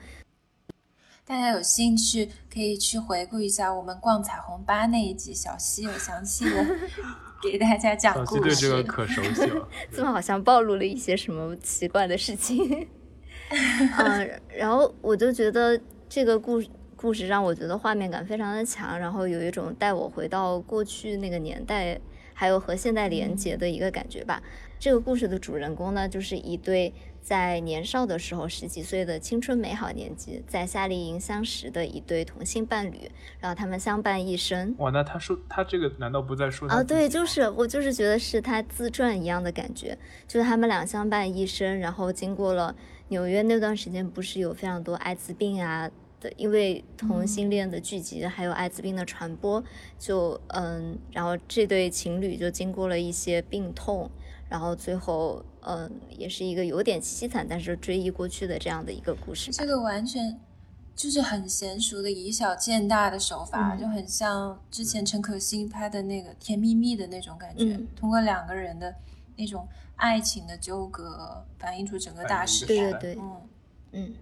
大家有兴趣可以去回顾一下我们逛彩虹吧那一集，小溪有详细的 给大家讲小故溪对这个事。可熟悉了。怎么好像暴露了一些什么奇怪的事情？嗯，然后我就觉得这个故故事让我觉得画面感非常的强，然后有一种带我回到过去那个年代，还有和现代连接的一个感觉吧。这个故事的主人公呢，就是一对在年少的时候十几岁的青春美好年纪，在夏令营相识的一对同性伴侣，然后他们相伴一生。哇，那他说他这个难道不在说他啊，对，就是我就是觉得是他自传一样的感觉，就是他们俩相伴一生，然后经过了纽约那段时间，不是有非常多艾滋病啊的，因为同性恋的聚集，还有艾滋病的传播，就嗯，然后这对情侣就经过了一些病痛，然后最后嗯，也是一个有点凄惨，但是追忆过去的这样的一个故事。这个完全就是很娴熟的以小见大的手法，嗯。就很像之前陈可辛拍的那个《甜蜜蜜》的那种感觉，嗯。通过两个人的那种爱情的纠葛，反映出整个大时代。对对对，嗯，嗯，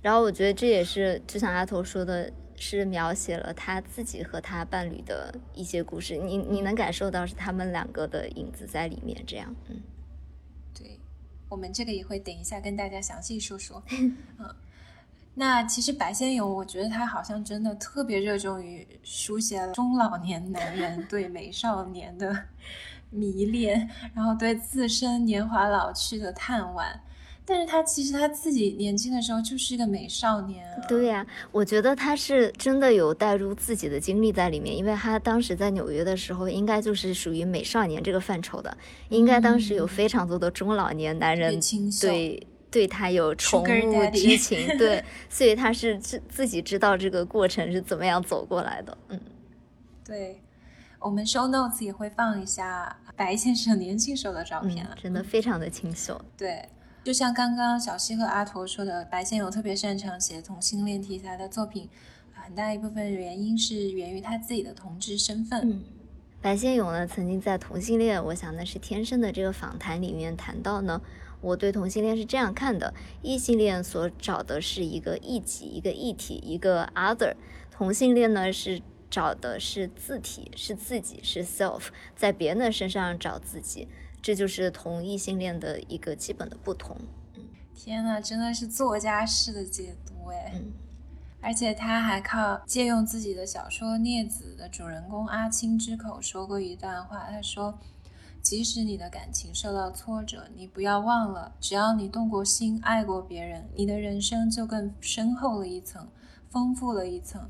然后我觉得这也是就像阿头说的，是描写了他自己和他伴侣的一些故事，你你能感受到是他们两个的影子在里面，这样，嗯。对，我们这个也会等一下跟大家详细说说。嗯，那其实白先勇，我觉得他好像真的特别热衷于书写了中老年男人对美少年的迷恋，然后对自身年华老去的叹惋。但是他其实他自己年轻的时候就是一个美少年啊。对呀、我觉得他是真的有带入自己的经历在里面，因为他当时在纽约的时候，应该就是属于美少年这个范畴的，应该当时有非常多的中老年男人对对他有宠物之情，对，所以他是自自己知道这个过程是怎么样走过来的，嗯。对，我们 show notes 也会放一下白先生年轻时候的照片啊嗯，，真的非常的清秀。对，就像刚刚小西和阿驼说的，白先勇特别擅长写同性恋题材的作品，很大一部分原因是源于他自己的同志身份。嗯，白先勇呢，曾经在《同性恋，我想那是天生的》这个访谈里面谈到呢，我对同性恋是这样看的：异性恋所找的是一个异己、一个异体、一个 other；同性恋呢是找的是字体，是自己，是 self，在别人的身上找自己。这就是同异性恋的一个基本的不同。天呐，真的是作家式的解读哎！嗯而且他还靠借用自己的小说《镊子》的主人公阿青之口说过一段话，他说：“即使你的感情受到挫折，你不要忘了，只要你动过心、爱过别人，你的人生就更深厚了一层，丰富了一层。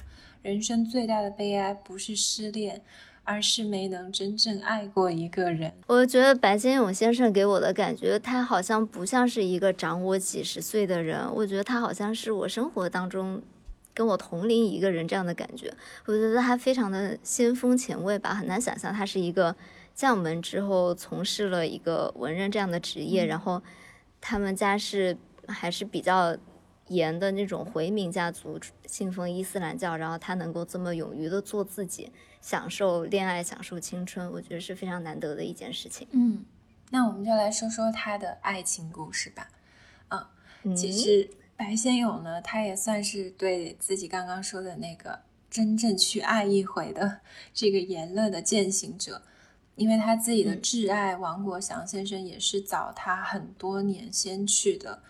人生最大的悲哀不是失恋，而是没能真正爱过一个人。我觉得白先勇先生给我的感觉，他好像不像是一个长我几十岁的人，我觉得他好像是我生活当中跟我同龄一个人这样的感觉。我觉得他非常的先锋前卫吧，很难想象他是一个将门之后从事了一个文人这样的职业，然后他们家是还是比较。严的那种回民家族，信奉伊斯兰教，然后他能够这么勇于的做自己，享受恋爱，享受青春，我觉得是非常难得的一件事情。嗯，那我们就来说说他的爱情故事吧。嗯，其实白先勇呢，他也算是对自己刚刚说的那个真正去爱一回的 这个言论的践行者，因为他自己的挚爱王国祥先生也是早他很多年先去的。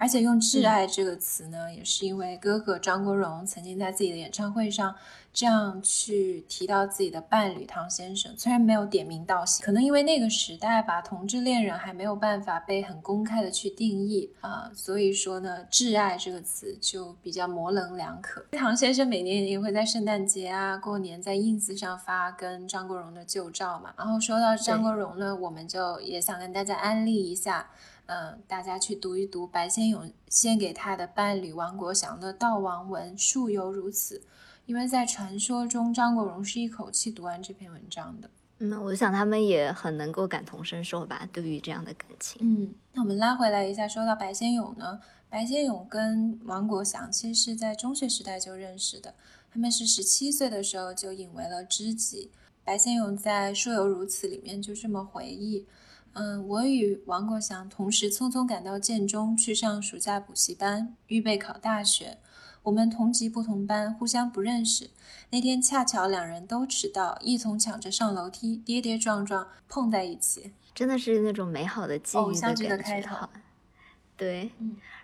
而且用“挚爱”这个词呢，也是因为哥哥张国荣曾经在自己的演唱会上这样去提到自己的伴侣唐先生，虽然没有点名道姓，可能因为那个时代吧，同志恋人还没有办法被很公开的去定义啊，所以说呢，“挚爱”这个词就比较模棱两可。唐先生每年也会在圣诞节啊、过年在 ins 上发跟张国荣的旧照嘛。然后说到张国荣呢，我们就也想跟大家安利一下。嗯，大家去读一读白先勇献给他的伴侣王国祥的悼亡文，树犹如此。因为在传说中，张国荣是一口气读完这篇文章的。嗯，我想他们也很能够感同身受吧，对于这样的感情。嗯，那我们拉回来一下，说到白先勇呢，白先勇跟王国祥其实是在中学时代就认识的，他们是十七岁的时候就引为了知己。白先勇在《树犹如此》里面就这么回忆。嗯，我与王国祥同时匆匆赶到建中去上暑假补习班，预备考大学。我们同级不同班，互相不认识。那天恰巧两人都迟到，一同抢着上楼梯，跌跌撞撞碰在一起，真的是那种美好的记忆的感觉。头。对，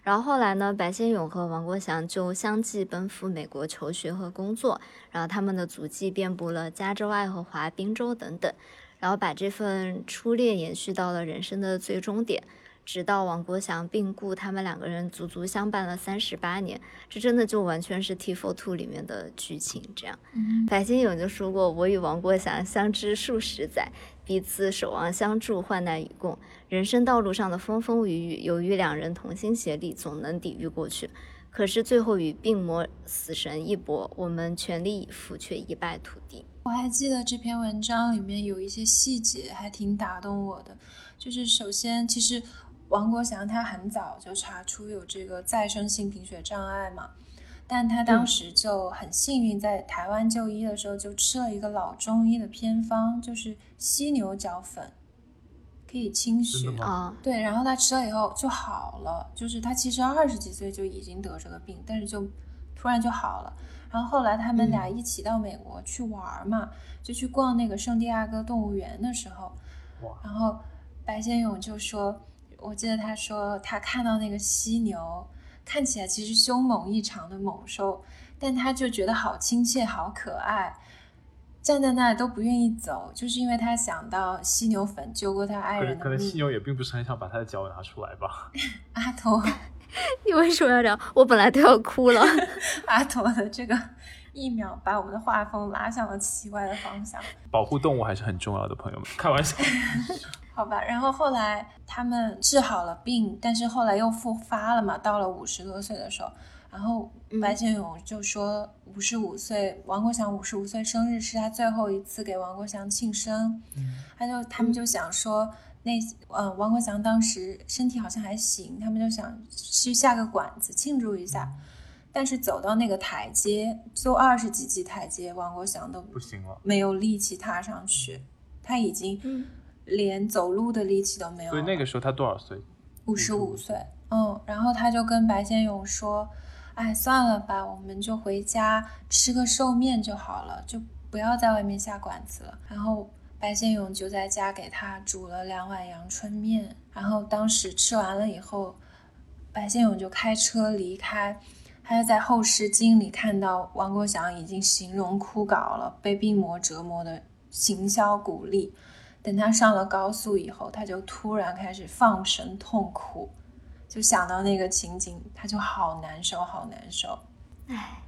然后后来呢，白先勇和王国祥就相继奔赴美国求学和工作，然后他们的足迹遍布了加州、爱荷华、宾州等等。然后把这份初恋延续到了人生的最终点，直到王国祥病故，他们两个人足足相伴了三十八年。这真的就完全是《T for Two》里面的剧情。这样，白先勇就说过：“我与王国祥相知数十载，彼此守望相助，患难与共。人生道路上的风风雨雨，由于两人同心协力，总能抵御过去。可是最后与病魔死神一搏，我们全力以赴，却一败涂地。”我还记得这篇文章里面有一些细节，还挺打动我的。就是首先，其实王国祥他很早就查出有这个再生性贫血障碍嘛，但他当时就很幸运，在台湾就医的时候就吃了一个老中医的偏方，就是犀牛角粉，可以清血啊。对，然后他吃了以后就好了。就是他其实二十几岁就已经得这个病，但是就突然就好了。然后后来他们俩一起到美国去玩嘛，就去逛那个圣地亚哥动物园的时候，然后白先勇就说，我记得他说他看到那个犀牛，看起来其实凶猛异常的猛兽，但他就觉得好亲切、好可爱，站在那里都不愿意走，就是因为他想到犀牛粉救过他爱人的可能犀牛也并不是很想把他的脚拿出来吧。阿头。你为什么要聊？我本来都要哭了。阿朵的这个一秒把我们的画风拉向了奇怪的方向。保护动物还是很重要的，朋友们，开玩笑。好吧，然后后来他们治好了病，但是后来又复发了嘛。到了五十多岁的时候，然后白先勇就说，五十五岁，王国祥五十五岁生日是他最后一次给王国祥庆生。他就他们就想说。那嗯，王国祥当时身体好像还行，他们就想去下个馆子庆祝一下，但是走到那个台阶，就二十几级台阶，王国祥都不行了，没有力气踏上去，他已经连走路的力气都没有。所以那个时候他多少岁？五十五岁。嗯，然后他就跟白先勇说：“哎，算了吧，我们就回家吃个寿面就好了，就不要在外面下馆子了。”然后。白先勇就在家给他煮了两碗阳春面，然后当时吃完了以后，白先勇就开车离开。他在后视镜里看到王国祥已经形容枯槁了，被病魔折磨的形销骨立。等他上了高速以后，他就突然开始放声痛哭，就想到那个情景，他就好难受，好难受。唉，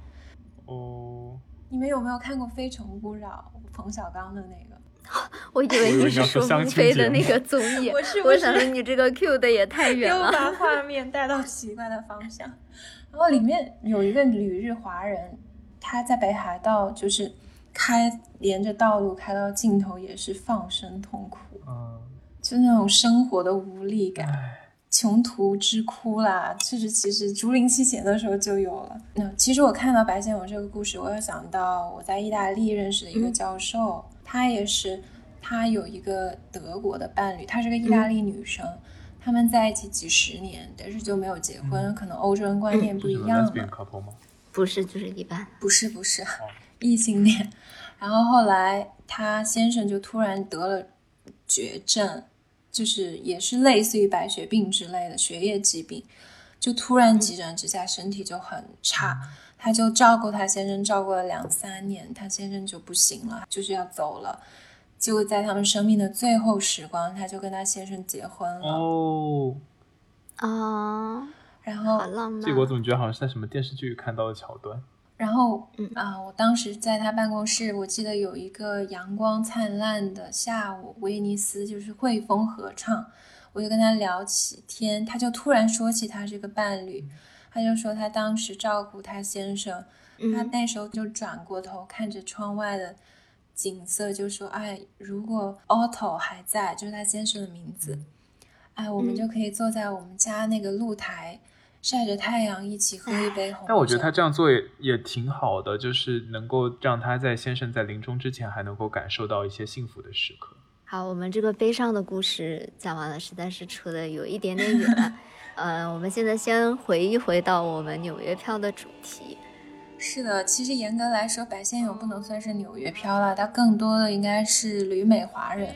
哦。你们有没有看过《非诚勿扰》冯小刚的那个？我以为你是说孟非的那个 综艺，我是我想说你这个 Q 的也太远了，又把画面带到奇怪的方向。然后里面有一个旅日华人，他在北海道就是开连着道路开到尽头也是放声痛哭，嗯，就那种生活的无力感。穷途之哭啦，就是其实竹林七贤的时候就有了。那其实我看到白先勇这个故事，我又想到我在意大利认识的一个教授，他也是，她有一个德国的伴侣，她是个意大利女生，他们在一起几十年，但是就没有结婚，可能欧洲人观念不一样嘛。不是，就是一般。不是，不是，异性恋。然后后来她先生就突然得了绝症。就是也是类似于白血病之类的血液疾病，就突然急转直下，身体就很差。他就照顾她先生，照顾了两三年，她先生就不行了，就是要走了。结果在他们生命的最后时光，她就跟她先生结婚了。哦，啊，然后好浪漫。这个我怎么觉得好像是在什么电视剧看到的桥段？然后，嗯啊，我当时在他办公室，我记得有一个阳光灿烂的下午，威尼斯就是汇丰合唱，我就跟他聊起天，他就突然说起他这个伴侣，他就说他当时照顾他先生，他那时候就转过头看着窗外的景色，就说，哎，如果 Otto 还在，就是他先生的名字，哎，我们就可以坐在我们家那个露台。晒着太阳，一起喝一杯红酒。但我觉得他这样做也也挺好的，就是能够让他在先生在临终之前还能够感受到一些幸福的时刻。好，我们这个悲伤的故事讲完了，实在是扯的有一点点远。嗯，我们现在先回忆回到我们纽约票的主题。是的，其实严格来说，白先勇不能算是纽约漂了，他更多的应该是旅美华人。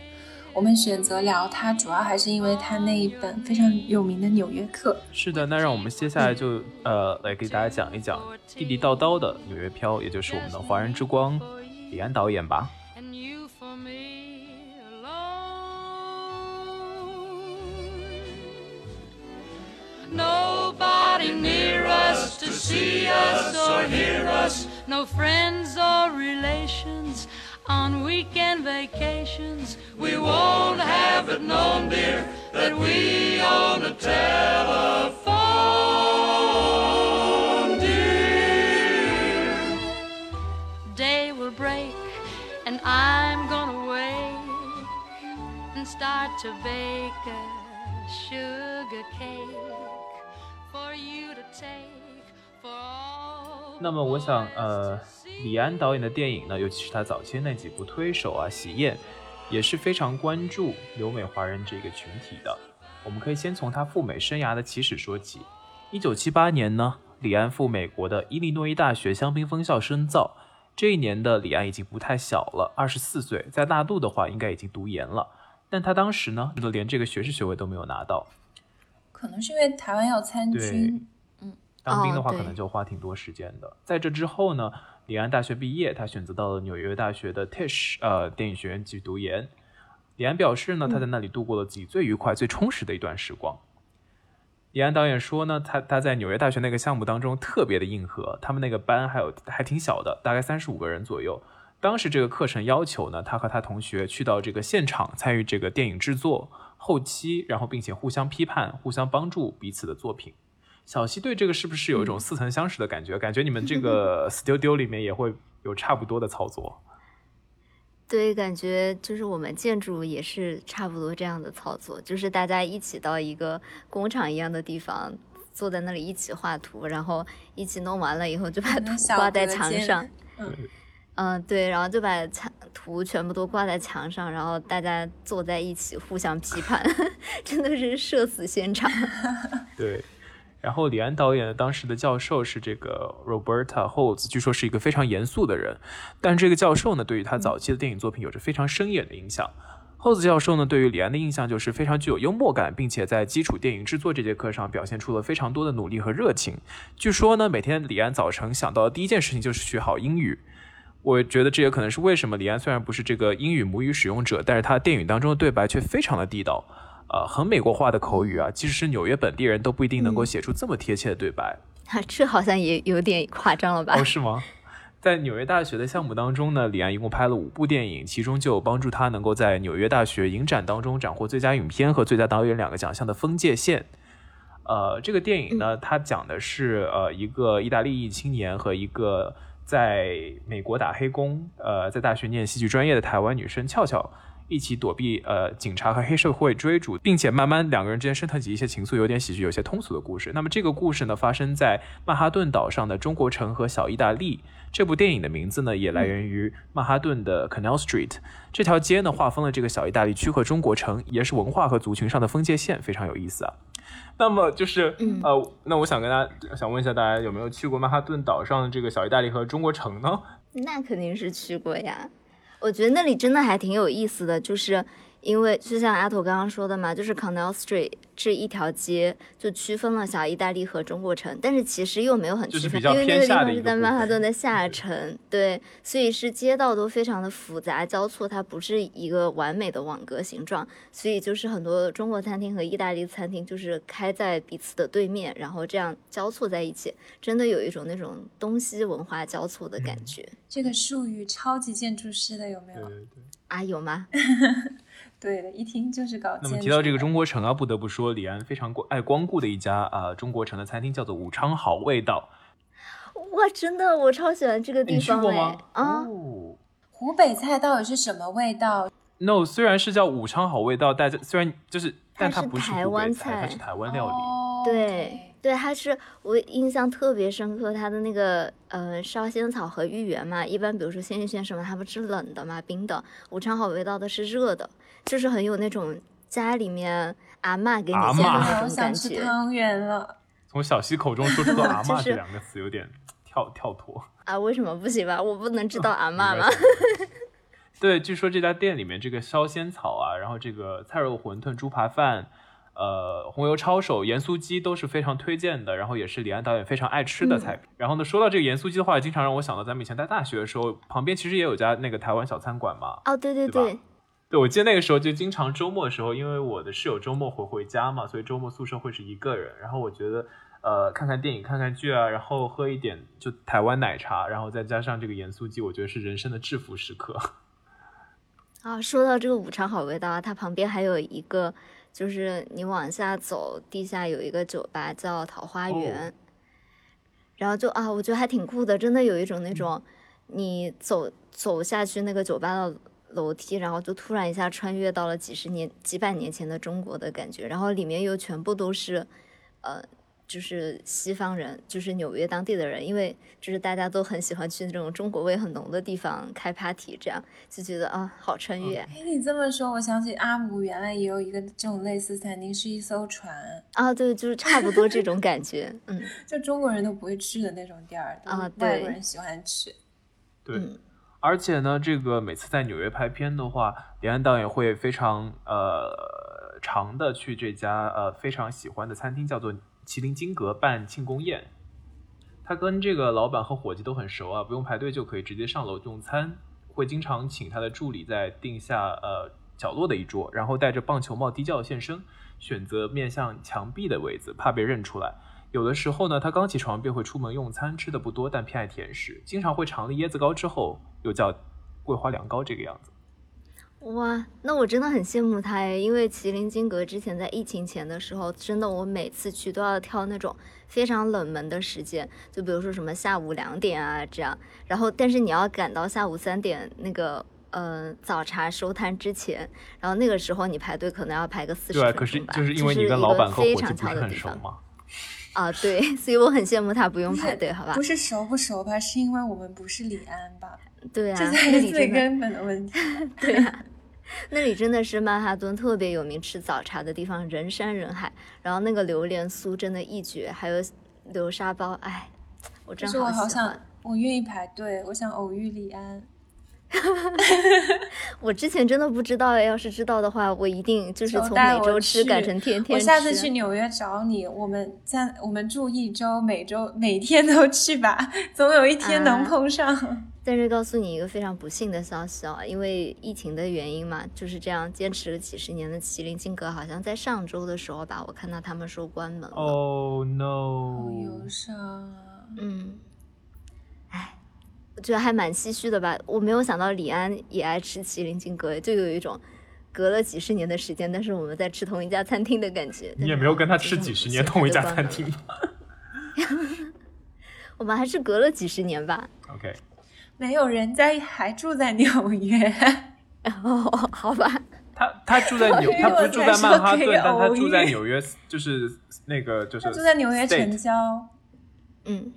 我们选择聊他，主要还是因为他那一本非常有名的《纽约客》。是的，那让我们接下来就呃来给大家讲一讲地地道道的《纽约漂》，也就是我们的华人之光李安导演吧。On weekend vacations, we won't have it known, dear, that we own a telephone, dear. Day will break, and I'm gonna wake and start to bake a sugar cake 那么，我想，呃。李安导演的电影呢，尤其是他早期那几部《推手》啊、《喜宴》，也是非常关注留美华人这个群体的。我们可以先从他赴美生涯的起始说起。一九七八年呢，李安赴美国的伊利诺伊大学香槟分校深造。这一年的李安已经不太小了，二十四岁，在大陆的话应该已经读研了。但他当时呢，连这个学士学位都没有拿到。可能是因为台湾要参军，嗯，当兵的话可能就花挺多时间的。在这之后呢？李安大学毕业，他选择到了纽约大学的 Tisch 呃电影学院继续读研。李安表示呢，他在那里度过了自己最愉快、最充实的一段时光。李安导演说呢，他他在纽约大学那个项目当中特别的硬核，他们那个班还有还挺小的，大概三十五个人左右。当时这个课程要求呢，他和他同学去到这个现场参与这个电影制作、后期，然后并且互相批判、互相帮助彼此的作品。小西对这个是不是有一种似曾相识的感觉？感觉你们这个 studio 里面也会有差不多的操作。对，感觉就是我们建筑也是差不多这样的操作，就是大家一起到一个工厂一样的地方，坐在那里一起画图，然后一起弄完了以后就把图挂在墙上。嗯嗯，对，然后就把墙图全部都挂在墙上，然后大家坐在一起互相批判，真的是社死现场。对。然后李安导演的当时的教授是这个 Roberta Holtz，据说是一个非常严肃的人，但这个教授呢，对于他早期的电影作品有着非常深远的影响。Holtz 教授呢，对于李安的印象就是非常具有幽默感，并且在基础电影制作这节课上表现出了非常多的努力和热情。据说呢，每天李安早晨想到的第一件事情就是学好英语。我觉得这也可能是为什么李安虽然不是这个英语母语使用者，但是他电影当中的对白却非常的地道。呃，很美国化的口语啊，即使是纽约本地人都不一定能够写出这么贴切的对白。这好像也有点夸张了吧？哦，是吗？在纽约大学的项目当中呢，李安一共拍了五部电影，其中就有帮助他能够在纽约大学影展当中斩获最佳影片和最佳导演两个奖项的《分界线》。呃，这个电影呢，它讲的是呃一个意大利裔青年和一个在美国打黑工，呃，在大学念戏剧专业的台湾女生俏俏。一起躲避呃警察和黑社会追逐，并且慢慢两个人之间升腾起一些情愫，有点喜剧，有些通俗的故事。那么这个故事呢，发生在曼哈顿岛上的中国城和小意大利。这部电影的名字呢，也来源于曼哈顿的 Canal Street 这条街呢，划分了这个小意大利区和中国城，也是文化和族群上的分界线，非常有意思啊。那么就是呃，那我想跟大家想问一下，大家有没有去过曼哈顿岛上的这个小意大利和中国城呢？那肯定是去过呀。我觉得那里真的还挺有意思的，就是因为就像阿土刚刚说的嘛，就是 Canal Street。这一条街就区分了小意大利和中国城，但是其实又没有很区分，因为那个地方是在曼哈顿的下城，对，所以是街道都非常的复杂交错，它不是一个完美的网格形状，所以就是很多中国餐厅和意大利餐厅就是开在彼此的对面，然后这样交错在一起，真的有一种那种东西文化交错的感觉。这个术语超级建筑师的有没有？啊，有吗？对的，一听就是搞。那么提到这个中国城啊，不得不说李安非常爱光顾的一家啊中国城的餐厅叫做武昌好味道。哇，真的，我超喜欢这个地方。你去过吗？啊，湖北菜到底是什么味道？No，虽然是叫武昌好味道，但虽然就是，但它不是台湾菜，它是台湾料理。对对，它是我印象特别深刻，它的那个呃烧仙草和芋圆嘛，一般比如说鲜芋仙什么，它不是冷的嘛，冰的。武昌好味道的是热的。就是很有那种家里面阿妈给你煎的那种感觉。汤圆了。从小溪口中说出“阿 妈”这两个词，有点跳跳脱。啊，为什么不行吧？我不能知道阿妈吗？对，据说这家店里面这个烧仙草啊，然后这个菜肉馄饨、猪扒饭，呃，红油抄手、盐酥鸡都是非常推荐的，然后也是李安导演非常爱吃的菜品。然后呢，说到这个盐酥鸡的话，经常让我想到咱们以前在大学的时候，旁边其实也有家那个台湾小餐馆嘛。哦，对对对。对，我记得那个时候就经常周末的时候，因为我的室友周末会回家嘛，所以周末宿舍会是一个人。然后我觉得，呃，看看电影、看看剧啊，然后喝一点就台湾奶茶，然后再加上这个盐酥鸡，我觉得是人生的致富时刻。啊，说到这个五常好味道啊，它旁边还有一个，就是你往下走，地下有一个酒吧叫桃花源。然后就啊，我觉得还挺酷的，真的有一种那种你走走下去那个酒吧的。楼梯，然后就突然一下穿越到了几十年、几百年前的中国的感觉，然后里面又全部都是，呃，就是西方人，就是纽约当地的人，因为就是大家都很喜欢去那种中国味很浓的地方开 party，这样就觉得啊，好穿越。哎，你这么说，我想起阿姆原来也有一个这种类似餐厅，是一艘船。啊，对，就是差不多这种感觉，嗯，就中国人都不会去的那种店儿，啊，外国人喜欢去，对。而且呢，这个每次在纽约拍片的话，李安导演会非常呃长的去这家呃非常喜欢的餐厅，叫做麒麟金阁办庆功宴。他跟这个老板和伙计都很熟啊，不用排队就可以直接上楼用餐。会经常请他的助理在定下呃角落的一桌，然后戴着棒球帽低调现身，选择面向墙壁的位子，怕被认出来。有的时候呢，他刚起床便会出门用餐，吃的不多，但偏爱甜食，经常会尝了椰子糕之后又叫桂花凉糕这个样子。哇，那我真的很羡慕他诶，因为麒麟金阁之前在疫情前的时候，真的我每次去都要挑那种非常冷门的时间，就比如说什么下午两点啊这样，然后但是你要赶到下午三点那个呃早茶收摊之前，然后那个时候你排队可能要排个四十分钟吧。对，可是就是因为你跟老板和伙计不是很熟吗？啊，对，所以我很羡慕他不用排队，好吧？不是熟不熟吧，是因为我们不是李安吧？对啊，这才是最根本的问题。对啊，那里真的是曼哈顿特别有名吃早茶的地方，人山人海。然后那个榴莲酥真的一绝，还有流沙包，哎，我真好喜欢。我愿意排队，我想偶遇李安。我之前真的不知道，要是知道的话，我一定就是从每周吃改成天天吃。我下次去纽约找你，我们在我们住一周，每周每天都去吧，总有一天能碰上。但是告诉你一个非常不幸的消息啊，因为疫情的原因嘛，就是这样坚持了几十年的麒麟金阁，好像在上周的时候吧，我看到他们说关门了。Oh no！好忧伤。嗯。觉得还蛮唏嘘的吧。我没有想到李安也爱吃麒麟金阁，就有一种隔了几十年的时间，但是我们在吃同一家餐厅的感觉。你也没有跟他吃几十年同一家餐厅。我们还是隔了几十年吧。OK，没有人在还住在纽约。哦，好吧。他他住在纽，他不是住在曼哈顿，但他住在纽约，就是那个就是住在纽约城郊。嗯，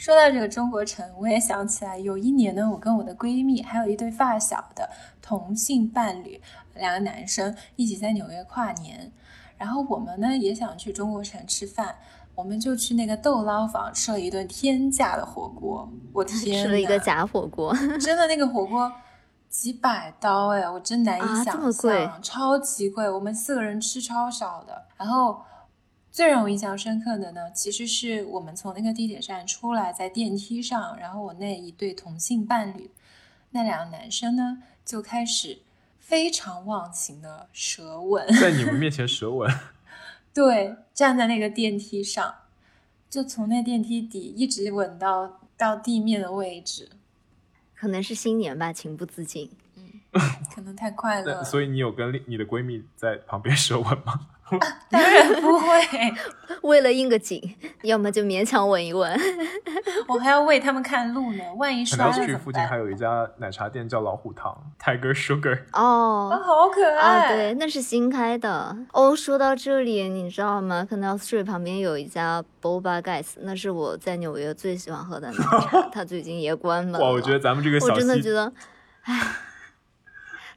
说到这个中国城，我也想起来，有一年呢，我跟我的闺蜜还有一对发小的同性伴侣，两个男生一起在纽约跨年，然后我们呢也想去中国城吃饭。我们就去那个豆捞坊吃了一顿天价的火锅，我 天，吃了一个假火锅，真的那个火锅几百刀哎，我真难以想象，超级贵。我们四个人吃超少的，然后最让我印象深刻的呢，其实是我们从那个地铁站出来，在电梯上，然后我那一对同性伴侣，那两个男生呢就开始非常忘情的舌吻，在 你们面前舌吻。对，站在那个电梯上，就从那电梯底一直吻到到地面的位置，可能是新年吧，情不自禁。嗯可能太快乐，所以你有跟你的闺蜜在旁边舌吻吗？当然不会，为了应个景，要么就勉强吻一吻。我还要为他们看路呢，万一摔了去附近还有一家奶茶店叫老虎堂 （Tiger Sugar）。哦，好可爱啊！对，那是新开的。哦，说到这里，你知道吗？Canal Street 旁边有一家 Boba Guys，那是我在纽约最喜欢喝的奶茶，它最近也关门了。哇，我觉得咱们这个我真的觉得，唉。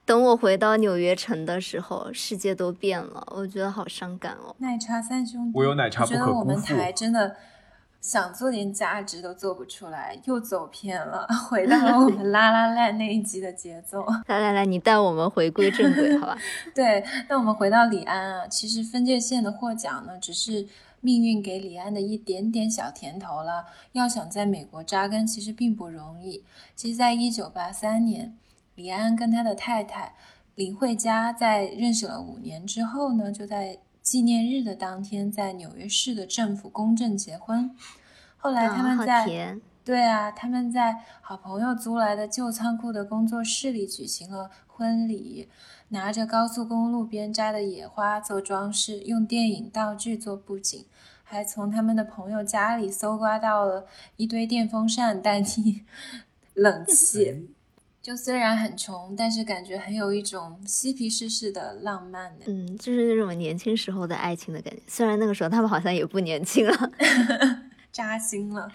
等我回到纽约城的时候，世界都变了，我觉得好伤感哦。奶茶三兄弟，我有奶茶不可觉得我们台真的想做点价值都做不出来，又走偏了，回到了我们拉拉烂那一集的节奏。来来来，你带我们回归正轨，好吧？对，那我们回到李安啊，其实分界线的获奖呢，只是命运给李安的一点点小甜头了。要想在美国扎根，其实并不容易。其实，在一九八三年。李安跟他的太太林慧嘉在认识了五年之后呢，就在纪念日的当天，在纽约市的政府公证结婚。后来他们在对啊，他们在好朋友租来的旧仓库的工作室里举行了婚礼，拿着高速公路边摘的野花做装饰，用电影道具做布景，还从他们的朋友家里搜刮到了一堆电风扇代替 冷气。就虽然很穷，但是感觉很有一种嬉皮士式的浪漫呢。嗯，就是那种年轻时候的爱情的感觉。虽然那个时候他们好像也不年轻了，扎心了。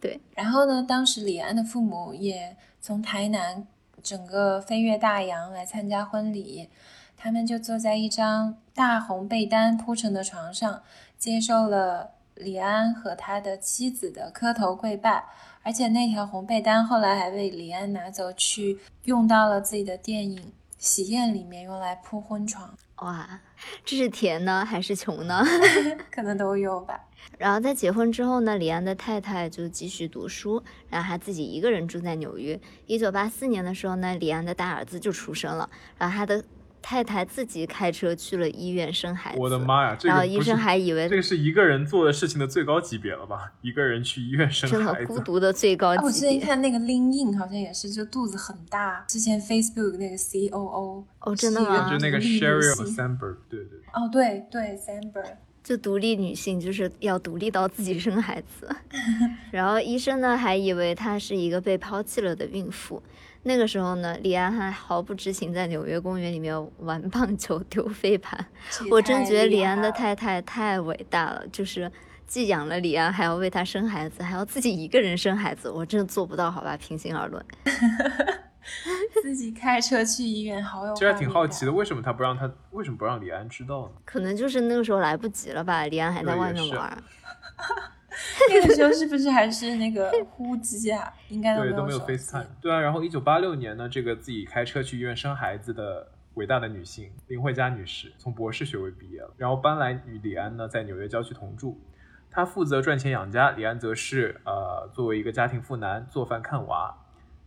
对。然后呢，当时李安的父母也从台南整个飞越大洋来参加婚礼，他们就坐在一张大红被单铺成的床上，接受了李安和他的妻子的磕头跪拜。而且那条红被单后来还被李安拿走去用到了自己的电影《喜宴》里面，用来铺婚床。哇，这是甜呢还是穷呢？可能都有吧。然后在结婚之后呢，李安的太太就继续读书，然后他自己一个人住在纽约。一九八四年的时候呢，李安的大儿子就出生了，然后他的。太太自己开车去了医院生孩子，我的妈呀！然后医生还以为这个是一个人做的事情的最高级别了吧？一个人去医院生孩子，真的孤独的最高级别。我之前看那个 Lin In 好像也是，就肚子很大。之前 Facebook 那个 COO 哦，真的吗？就那个 Sheryl Sandberg，对对。哦，对对，Sandberg，就独立女性就是要独立到自己生孩子。然后医生呢还以为她是一个被抛弃了的孕妇。那个时候呢，李安还毫不知情，在纽约公园里面玩棒球、丢飞盘。我真觉得李安的太太太伟大了，就是既养了李安，还要为他生孩子，还要自己一个人生孩子，我真的做不到，好吧？平心而论，自己开车去医院，好有。其实挺好奇的，为什么他不让他，为什么不让李安知道呢？可能就是那个时候来不及了吧，李安还在外面玩。那个时候是不是还是那个呼机啊？应该对都没有 FaceTime。对啊，然后一九八六年呢，这个自己开车去医院生孩子的伟大的女性林慧嘉女士，从博士学位毕业了，然后搬来与李安呢在纽约郊区同住。她负责赚钱养家，李安则是呃作为一个家庭妇男做饭看娃。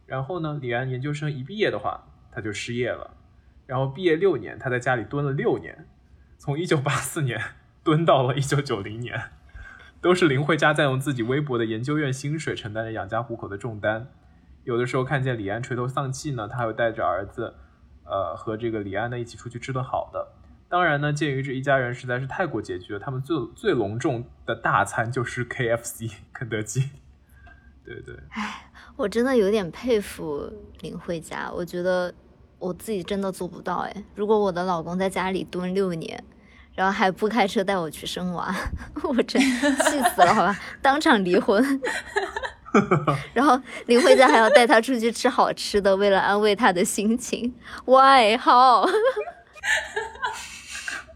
然后呢，李安研究生一毕业的话，他就失业了。然后毕业六年，他在家里蹲了六年，从一九八四年 蹲到了一九九零年。都是林慧嘉在用自己微薄的研究院薪水承担着养家糊口的重担。有的时候看见李安垂头丧气呢，他还会带着儿子，呃，和这个李安呢一起出去吃顿好的。当然呢，鉴于这一家人实在是太过拮据了，他们最最隆重的大餐就是 KFC 肯德基。对对，哎，我真的有点佩服林慧嘉，我觉得我自己真的做不到哎。如果我的老公在家里蹲六年，然后还不开车带我去生娃，我真气死了，好吧，当场离婚。然后林慧嘉还要带他出去吃好吃的，为了安慰他的心情。Why？好。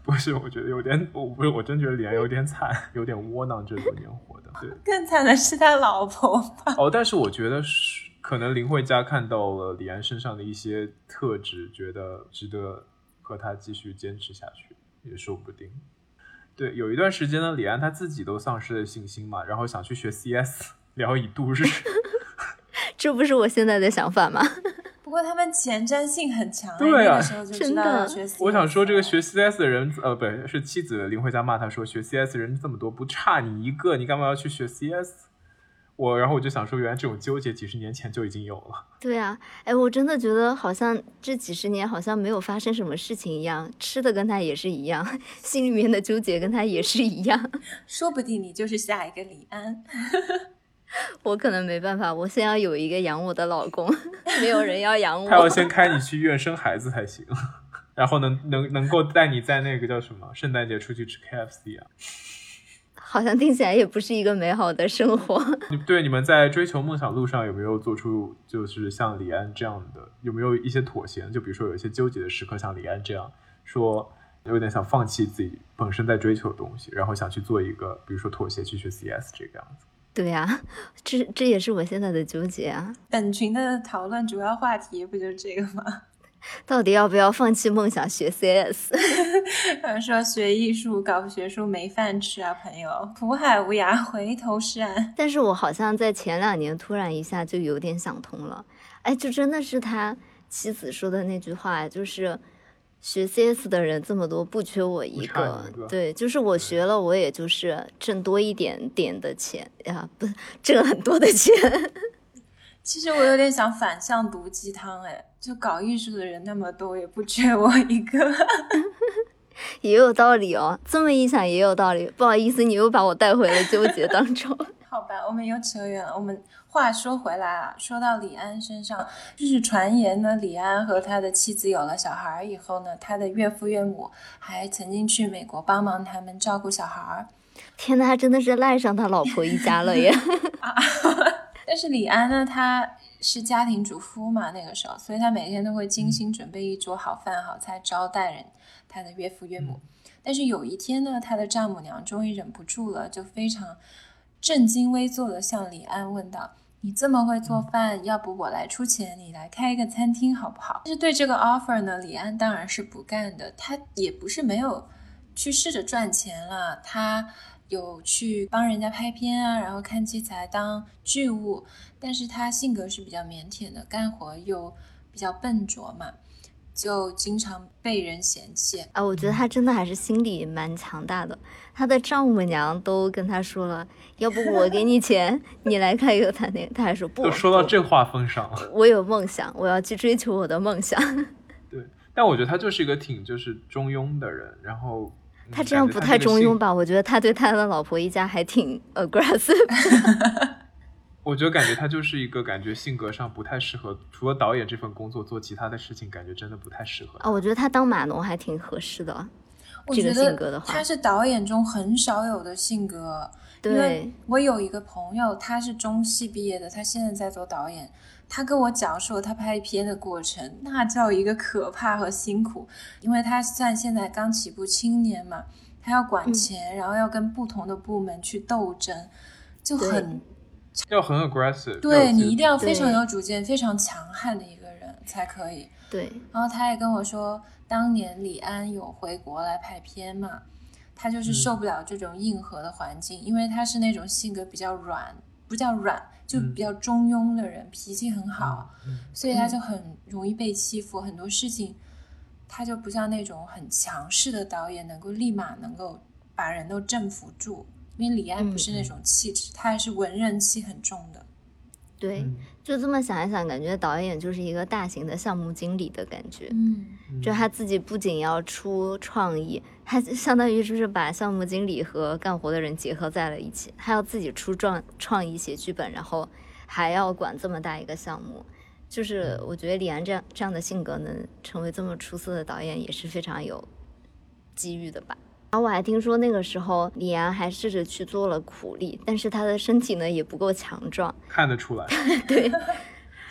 不是，我觉得有点，我不是，我真觉得李安有点惨，有点窝囊，这多年活的。对，更惨的是他老婆吧。哦，但是我觉得是可能林慧嘉看到了李安身上的一些特质，觉得值得和他继续坚持下去，也说不定。对，有一段时间呢，李安他自己都丧失了信心嘛，然后想去学 CS，聊以度日。这不是我现在的想法吗？不过他们前瞻性很强，对啊，真的。我想说，这个学 CS 的人，呃，不是妻子林慧嘉骂他说，学 CS 人这么多，不差你一个，你干嘛要去学 CS？我，然后我就想说，原来这种纠结几十年前就已经有了。对啊，哎，我真的觉得好像这几十年好像没有发生什么事情一样，吃的跟他也是一样，心里面的纠结跟他也是一样。说不定你就是下一个李安。我可能没办法，我先要有一个养我的老公，没有人要养我。他要先开你去医院生孩子才行，然后能能能够带你在那个叫什么圣诞节出去吃 KFC 啊？好像听起来也不是一个美好的生活。你对你们在追求梦想路上有没有做出就是像李安这样的，有没有一些妥协？就比如说有一些纠结的时刻，像李安这样说，有点想放弃自己本身在追求的东西，然后想去做一个，比如说妥协去学 CS 这个样子。对呀，这这也是我现在的纠结啊。本群的讨论主要话题不就是这个吗？到底要不要放弃梦想学 CS？说学艺术搞学术没饭吃啊，朋友。苦海无涯，回头是岸。但是我好像在前两年突然一下就有点想通了，哎，就真的是他妻子说的那句话，就是。学 CS 的人这么多，不缺我一个。对，就是我学了，我也就是挣多一点点的钱呀，不是 挣很多的钱。其实我有点想反向毒鸡汤，哎，就搞艺术的人那么多，也不缺我一个。也有道理哦，这么一想也有道理。不好意思，你又把我带回了纠结当中。好吧，我们又扯远了。我们话说回来啊，说到李安身上，就是传言呢，李安和他的妻子有了小孩以后呢，他的岳父岳母还曾经去美国帮忙他们照顾小孩。天呐，他真的是赖上他老婆一家了耶！但是李安呢，他是家庭主妇嘛，那个时候，所以他每天都会精心准备一桌好饭好菜招待人，他的岳父岳母。但是有一天呢，他的丈母娘终于忍不住了，就非常。正襟危坐的向李安问道：“你这么会做饭，要不我来出钱，你来开一个餐厅好不好？”但是对这个 offer 呢，李安当然是不干的。他也不是没有去试着赚钱了，他有去帮人家拍片啊，然后看器材当剧务，但是他性格是比较腼腆的，干活又比较笨拙嘛。就经常被人嫌弃啊！我觉得他真的还是心理蛮强大的。他的丈母娘都跟他说了，要不我给你钱，你来开一个餐厅，他还说不。都说到这话份上了。我有梦想，我要去追求我的梦想。对，但我觉得他就是一个挺就是中庸的人。然后他这样不太中庸吧？我觉得他对他的老婆一家还挺 aggressive。我觉得感觉他就是一个感觉性格上不太适合，除了导演这份工作做其他的事情，感觉真的不太适合啊。我觉得他当码农还挺合适的，这个性格的话，他是导演中很少有的性格。对，我有一个朋友，他是中戏毕业的，他现在在做导演，他跟我讲述他拍片的过程，那叫一个可怕和辛苦，因为他算现在刚起步青年嘛，他要管钱，然后要跟不同的部门去斗争，就很。要很 aggressive，对你一定要非常有主见、非常强悍的一个人才可以。对，然后他也跟我说，当年李安有回国来拍片嘛，他就是受不了这种硬核的环境，因为他是那种性格比较软，不叫软，就比较中庸的人，脾气很好，所以他就很容易被欺负。很多事情他就不像那种很强势的导演，能够立马能够把人都征服住。因为李安不是那种气质，他还是文人气很重的。对，就这么想一想，感觉导演就是一个大型的项目经理的感觉。嗯，就他自己不仅要出创意，他相当于就是把项目经理和干活的人结合在了一起。他要自己出创创意写剧本，然后还要管这么大一个项目。就是我觉得李安这样这样的性格能成为这么出色的导演，也是非常有机遇的吧。然后我还听说那个时候李安还试着去做了苦力，但是他的身体呢也不够强壮，看得出来。对，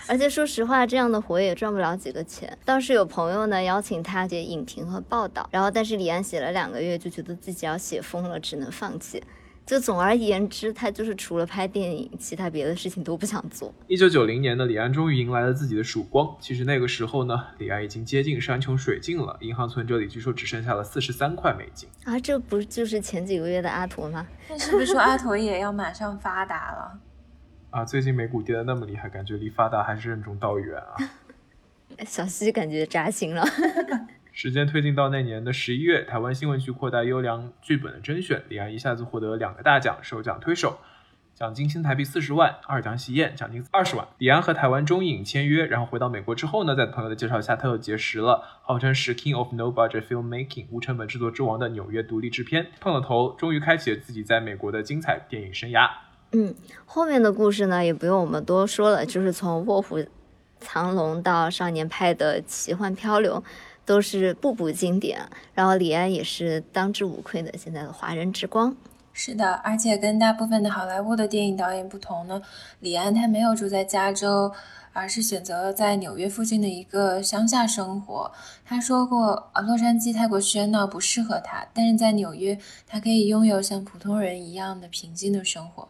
而且说实话，这样的活也赚不了几个钱。倒是有朋友呢邀请他写影评和报道，然后但是李安写了两个月就觉得自己要写疯了，只能放弃。就总而言之，他就是除了拍电影，其他别的事情都不想做。一九九零年的李安终于迎来了自己的曙光。其实那个时候呢，李安已经接近山穷水尽了，银行存折里据说只剩下了四十三块美金啊！这不就是前几个月的阿驼吗？那是不是说阿驼也要马上发达了？啊，最近美股跌的那么厉害，感觉离发达还是任重道远啊！小西感觉扎心了。时间推进到那年的十一月，台湾新闻局扩大优良剧本的甄选，李安一下子获得两个大奖，首奖推手，奖金新台币四十万；二奖喜宴，奖金二十万。李安和台湾中影签约，然后回到美国之后呢，在朋友的介绍下，他又结识了号称是 King of No Budget Filmmaking 无成本制作之王的纽约独立制片，碰了头，终于开启了自己在美国的精彩电影生涯。嗯，后面的故事呢，也不用我们多说了，就是从卧虎藏龙到少年派的奇幻漂流。都是步步经典，然后李安也是当之无愧的现在的华人之光。是的，而且跟大部分的好莱坞的电影导演不同呢，李安他没有住在加州，而是选择了在纽约附近的一个乡下生活。他说过，啊，洛杉矶太过喧闹不适合他，但是在纽约，他可以拥有像普通人一样的平静的生活。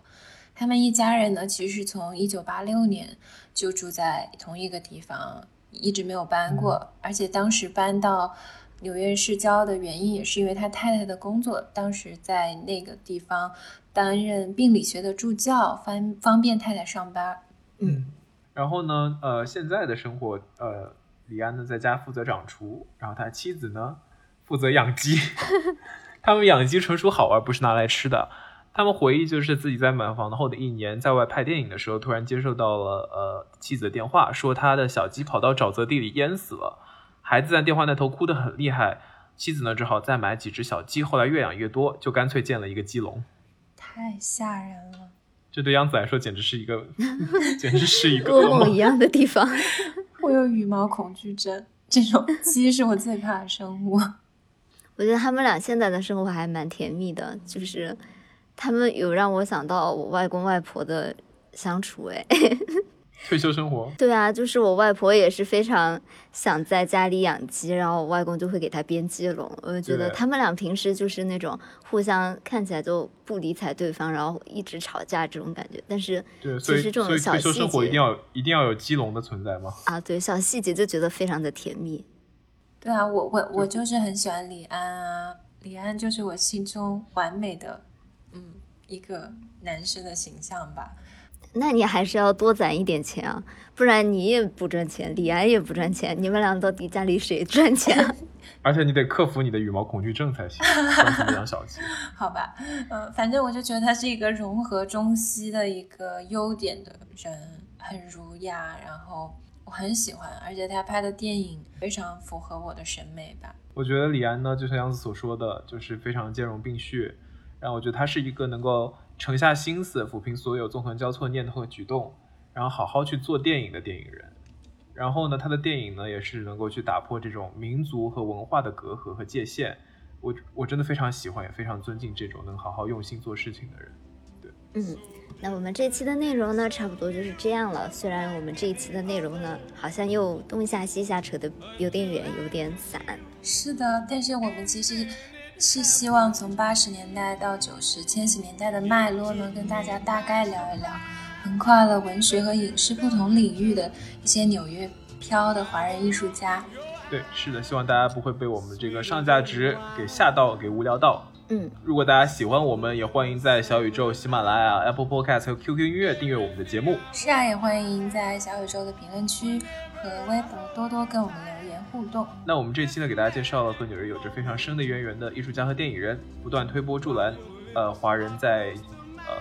他们一家人呢，其实从一九八六年就住在同一个地方。一直没有搬过，而且当时搬到纽约市郊的原因，也是因为他太太的工作，当时在那个地方担任病理学的助教，方方便太太上班。嗯，然后呢，呃，现在的生活，呃，李安呢在家负责掌厨，然后他妻子呢负责养鸡，他们养鸡纯属好玩，不是拿来吃的。他们回忆，就是自己在买房后的一年，在外拍电影的时候，突然接受到了呃妻子的电话，说他的小鸡跑到沼泽地里淹死了，孩子在电话那头哭得很厉害，妻子呢只好再买几只小鸡，后来越养越多，就干脆建了一个鸡笼。太吓人了，这对杨子来说简直是一个，简直是一个噩梦一样的地方。我有羽毛恐惧症，这种鸡是我最怕的生物。我觉得他们俩现在的生活还蛮甜蜜的，就是。他们有让我想到我外公外婆的相处，哎，退休生活。对啊，就是我外婆也是非常想在家里养鸡，然后我外公就会给他编鸡笼。我就觉得他们俩平时就是那种互相看起来就不理睬对方，然后一直吵架这种感觉。但是，对，其实这种小细节一定要一定要有鸡笼的存在吗？啊，对，小细节就觉得非常的甜蜜。对啊，我我我就是很喜欢李安啊，李安就是我心中完美的。嗯，一个男生的形象吧。那你还是要多攒一点钱啊，不然你也不赚钱，李安也不赚钱，你们俩到底家里谁赚钱？而且你得克服你的羽毛恐惧症才行，养小鸡。好吧，嗯，反正我就觉得他是一个融合中西的一个优点的人，很儒雅，然后我很喜欢，而且他拍的电影非常符合我的审美吧。我觉得李安呢，就像杨子所说的，就是非常兼容并蓄。然后我觉得他是一个能够沉下心思抚平所有纵横交错念头和举动，然后好好去做电影的电影人。然后呢，他的电影呢也是能够去打破这种民族和文化的隔阂和界限。我我真的非常喜欢，也非常尊敬这种能好好用心做事情的人。对，嗯，那我们这期的内容呢，差不多就是这样了。虽然我们这一期的内容呢，好像又东下西下扯的有点远，有点散。是的，但是我们其实。是希望从八十年代到九十、千禧年代的脉络呢，跟大家大概聊一聊，横跨了文学和影视不同领域的一些纽约漂的华人艺术家。对，是的，希望大家不会被我们这个上价值给吓到、给无聊到。嗯，如果大家喜欢我们，也欢迎在小宇宙、喜马拉雅、Apple Podcast 和 QQ 音乐订阅我们的节目。是啊，也欢迎在小宇宙的评论区和微博多多跟我们留。互动。那我们这期呢，给大家介绍了和纽约有着非常深的渊源的艺术家和电影人，不断推波助澜，呃，华人在呃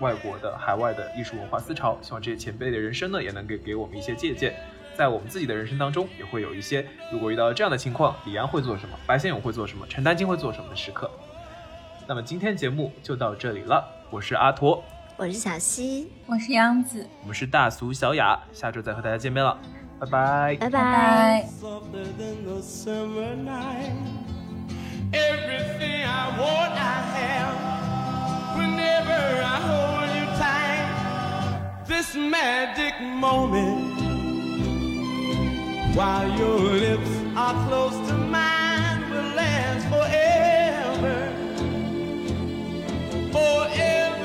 外国的、海外的艺术文化思潮。希望这些前辈的人生呢，也能给给我们一些借鉴。在我们自己的人生当中，也会有一些，如果遇到这样的情况，李安会做什么？白先勇会做什么？陈丹青会做什么的时刻？那么今天节目就到这里了，我是阿驼，我是小西，我是杨子，我们是大俗小雅，下周再和大家见面了，Bye bye. Bye bye. Everything I want, I have. Whenever I hold you tight, this magic moment. While your lips are close to mine, will last forever. Forever.